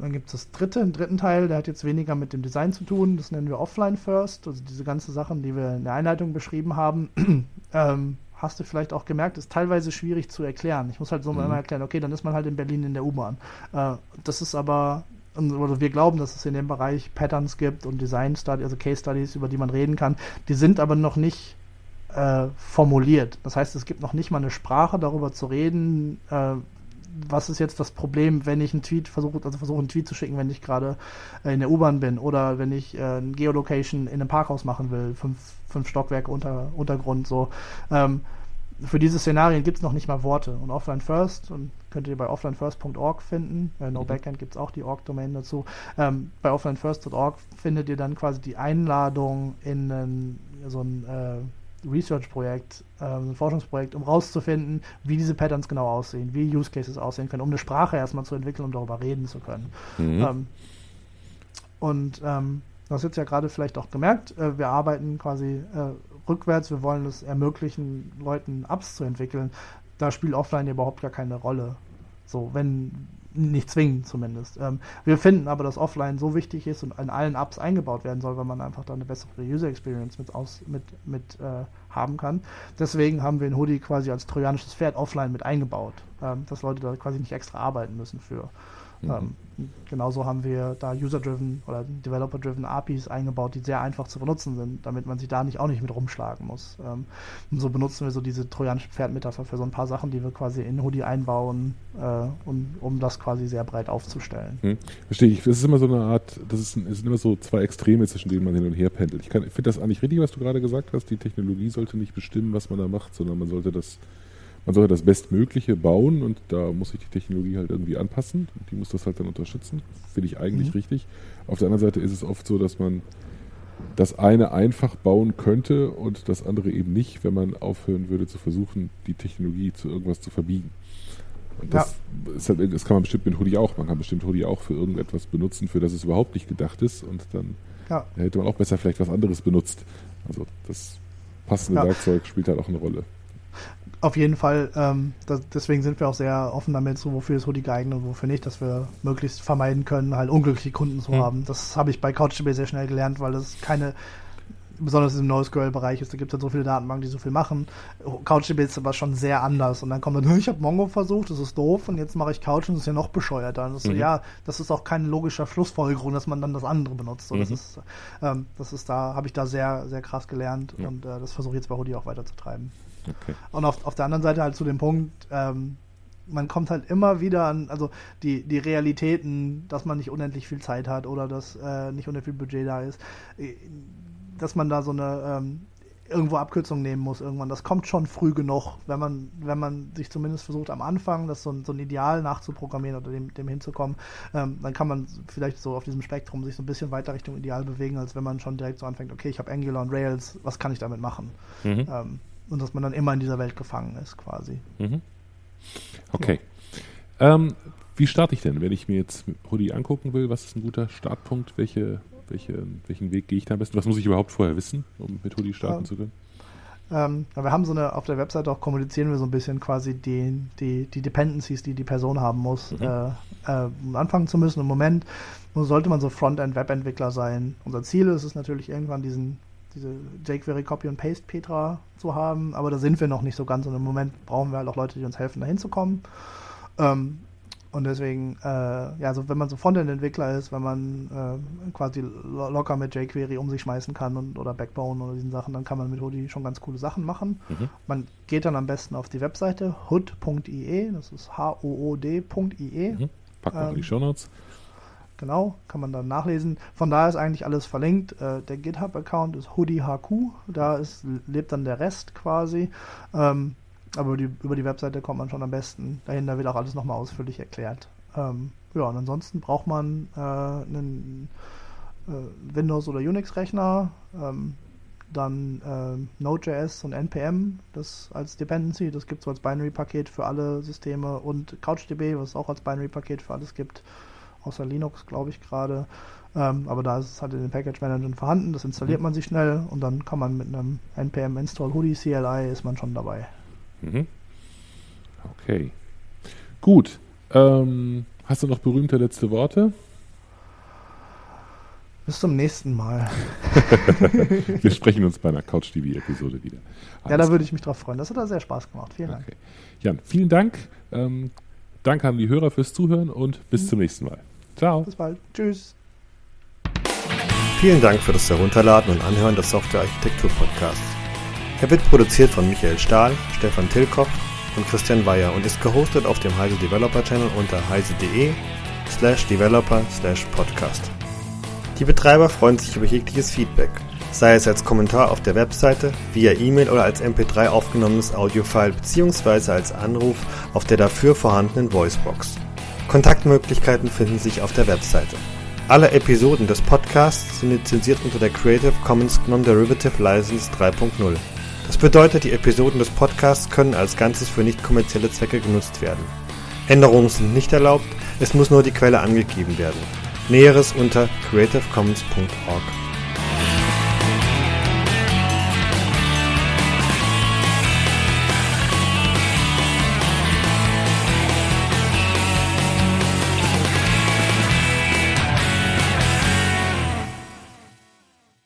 Dann gibt es das dritte, den dritten Teil, der hat jetzt weniger mit dem Design zu tun. Das nennen wir Offline First. Also diese ganzen Sachen, die wir in der Einleitung beschrieben haben, ähm, hast du vielleicht auch gemerkt, ist teilweise schwierig zu erklären. Ich muss halt so mhm. mal erklären, okay, dann ist man halt in Berlin in der U-Bahn. Äh, das ist aber, oder wir glauben, dass es in dem Bereich Patterns gibt und Design Studies, also Case Studies, über die man reden kann. Die sind aber noch nicht äh, formuliert. Das heißt, es gibt noch nicht mal eine Sprache darüber zu reden, äh, was ist jetzt das Problem, wenn ich einen Tweet versuche, also versuche einen Tweet zu schicken, wenn ich gerade äh, in der U-Bahn bin oder wenn ich äh, ein Geolocation in einem Parkhaus machen will, fünf, fünf Stockwerke unter, Untergrund, so. Ähm, für diese Szenarien gibt es noch nicht mal Worte. Und Offline First, und könnt ihr bei offlinefirst.org finden, äh, No mhm. Backend gibt es auch die Org-Domain dazu. Ähm, bei offlinefirst.org findet ihr dann quasi die Einladung in einen, so ein äh, Research-Projekt, ähm, ein Forschungsprojekt, um rauszufinden, wie diese Patterns genau aussehen, wie Use Cases aussehen können, um eine Sprache erstmal zu entwickeln, um darüber reden zu können. Mhm. Ähm, und ähm, du hast jetzt ja gerade vielleicht auch gemerkt, äh, wir arbeiten quasi äh, rückwärts, wir wollen es ermöglichen, Leuten Apps zu entwickeln. Da spielt Offline überhaupt gar keine Rolle. So, wenn, nicht zwingend zumindest. Ähm, wir finden aber, dass Offline so wichtig ist und in allen Apps eingebaut werden soll, weil man einfach da eine bessere User Experience mit, aus, mit, mit äh, haben kann. Deswegen haben wir in Hoodie quasi als trojanisches Pferd offline mit eingebaut, ähm, dass Leute da quasi nicht extra arbeiten müssen für. Mhm. Ähm, genauso haben wir da User-Driven oder Developer-Driven APIs eingebaut, die sehr einfach zu benutzen sind, damit man sich da nicht auch nicht mit rumschlagen muss. Ähm, und so benutzen wir so diese trojanische Pferdmetapher für so ein paar Sachen, die wir quasi in Hoodie einbauen, äh, und, um das quasi sehr breit aufzustellen. Hm. Verstehe ich. Es ist immer so eine Art, das, ist, es sind immer so zwei Extreme, zwischen denen man hin und her pendelt. Ich, ich finde das eigentlich richtig, was du gerade gesagt hast. Die Technologie sollte nicht bestimmen, was man da macht, sondern man sollte das man sollte das Bestmögliche bauen und da muss sich die Technologie halt irgendwie anpassen. Die muss das halt dann unterstützen. Finde ich eigentlich mhm. richtig. Auf der anderen Seite ist es oft so, dass man das eine einfach bauen könnte und das andere eben nicht, wenn man aufhören würde zu versuchen, die Technologie zu irgendwas zu verbiegen. Und das, ja. halt, das kann man bestimmt mit Hoodie auch. Man kann bestimmt Hoodie auch für irgendetwas benutzen, für das es überhaupt nicht gedacht ist und dann ja. hätte man auch besser vielleicht was anderes benutzt. Also das passende ja. Werkzeug spielt halt auch eine Rolle. Auf jeden Fall, ähm, das, deswegen sind wir auch sehr offen damit, so wofür ist Hoodie geeignet und wofür nicht, dass wir möglichst vermeiden können, halt unglückliche Kunden zu mhm. haben. Das habe ich bei CouchDB sehr schnell gelernt, weil das keine, besonders im NoSQL-Bereich ist, da gibt es halt so viele Datenbanken, die so viel machen. CouchDB ist aber schon sehr anders und dann kommt dann, ich habe Mongo versucht, das ist doof und jetzt mache ich Couch und das ist ja noch bescheuerter. Und das mhm. so, ja, das ist auch keine logische Schlussfolgerung, dass man dann das andere benutzt. So, mhm. das, ist, ähm, das ist da, habe ich da sehr, sehr krass gelernt ja. und äh, das versuche ich jetzt bei Hoodie auch weiter zu treiben. Okay. Und auf, auf der anderen Seite halt zu dem Punkt, ähm, man kommt halt immer wieder an, also die, die Realitäten, dass man nicht unendlich viel Zeit hat oder dass äh, nicht unendlich viel Budget da ist, äh, dass man da so eine ähm, irgendwo Abkürzung nehmen muss irgendwann. Das kommt schon früh genug, wenn man, wenn man sich zumindest versucht am Anfang, das so ein, so ein Ideal nachzuprogrammieren oder dem, dem hinzukommen, ähm, dann kann man vielleicht so auf diesem Spektrum sich so ein bisschen weiter Richtung Ideal bewegen, als wenn man schon direkt so anfängt, okay, ich habe Angular und Rails, was kann ich damit machen? Mhm. Ähm, und dass man dann immer in dieser Welt gefangen ist, quasi. Mhm. Okay. Ja. Ähm, wie starte ich denn, wenn ich mir jetzt Hoodie angucken will? Was ist ein guter Startpunkt? Welche, welche, welchen Weg gehe ich da am besten? Was muss ich überhaupt vorher wissen, um mit Hoodie starten ja. zu können? Ähm, wir haben so eine, auf der Webseite auch kommunizieren wir so ein bisschen quasi die, die, die Dependencies, die die Person haben muss, mhm. äh, äh, um anfangen zu müssen. Im Moment sollte man so Frontend-Webentwickler sein. Unser Ziel ist es natürlich irgendwann diesen diese jQuery Copy und Paste Petra zu haben, aber da sind wir noch nicht so ganz und im Moment brauchen wir halt auch Leute, die uns helfen, da hinzukommen. Ähm, Und deswegen, äh, ja, also wenn man so Frontend-Entwickler ist, wenn man äh, quasi lo locker mit jQuery um sich schmeißen kann und oder Backbone oder diesen Sachen, dann kann man mit Hoodie schon ganz coole Sachen machen. Mhm. Man geht dann am besten auf die Webseite hood.ie, das ist h-o-o-d.ie. Mhm. Packen wir ähm, die Show Notes. Genau, kann man dann nachlesen. Von da ist eigentlich alles verlinkt. Äh, der GitHub-Account ist HoodieHQ, da ist, lebt dann der Rest quasi. Ähm, aber über die, über die Webseite kommt man schon am besten. Dahinter wird auch alles nochmal ausführlich erklärt. Ähm, ja, und ansonsten braucht man äh, einen äh, Windows- oder Unix-Rechner, ähm, dann äh, Node.js und NPM, das als Dependency, das gibt es als Binary-Paket für alle Systeme und CouchDB, was es auch als Binary-Paket für alles gibt, außer Linux, glaube ich gerade. Ähm, aber da ist es halt in den Package Managern vorhanden, das installiert mhm. man sich schnell und dann kann man mit einem npm install hoodie CLI ist man schon dabei. Mhm. Okay. Gut. Ähm, hast du noch berühmte letzte Worte? Bis zum nächsten Mal. Wir sprechen uns bei einer Couch-TV-Episode wieder. Alles ja, da würde ich mich drauf freuen. Das hat da sehr Spaß gemacht. Vielen Dank. Okay. Jan, vielen Dank. Ähm, danke an die Hörer fürs Zuhören und bis mhm. zum nächsten Mal. Ciao. Bis bald. Tschüss. Vielen Dank für das Herunterladen und Anhören des Software Architektur Podcasts. Er wird produziert von Michael Stahl, Stefan Tilkopf und Christian Weyer und ist gehostet auf dem Heise Developer Channel unter heise.de slash developer slash podcast. Die Betreiber freuen sich über jegliches Feedback, sei es als Kommentar auf der Webseite, via E-Mail oder als MP3 aufgenommenes Audiofile bzw. als Anruf auf der dafür vorhandenen Voicebox. Kontaktmöglichkeiten finden sich auf der Webseite. Alle Episoden des Podcasts sind lizenziert unter der Creative Commons Non-Derivative License 3.0. Das bedeutet, die Episoden des Podcasts können als Ganzes für nicht kommerzielle Zwecke genutzt werden. Änderungen sind nicht erlaubt, es muss nur die Quelle angegeben werden. Näheres unter creativecommons.org.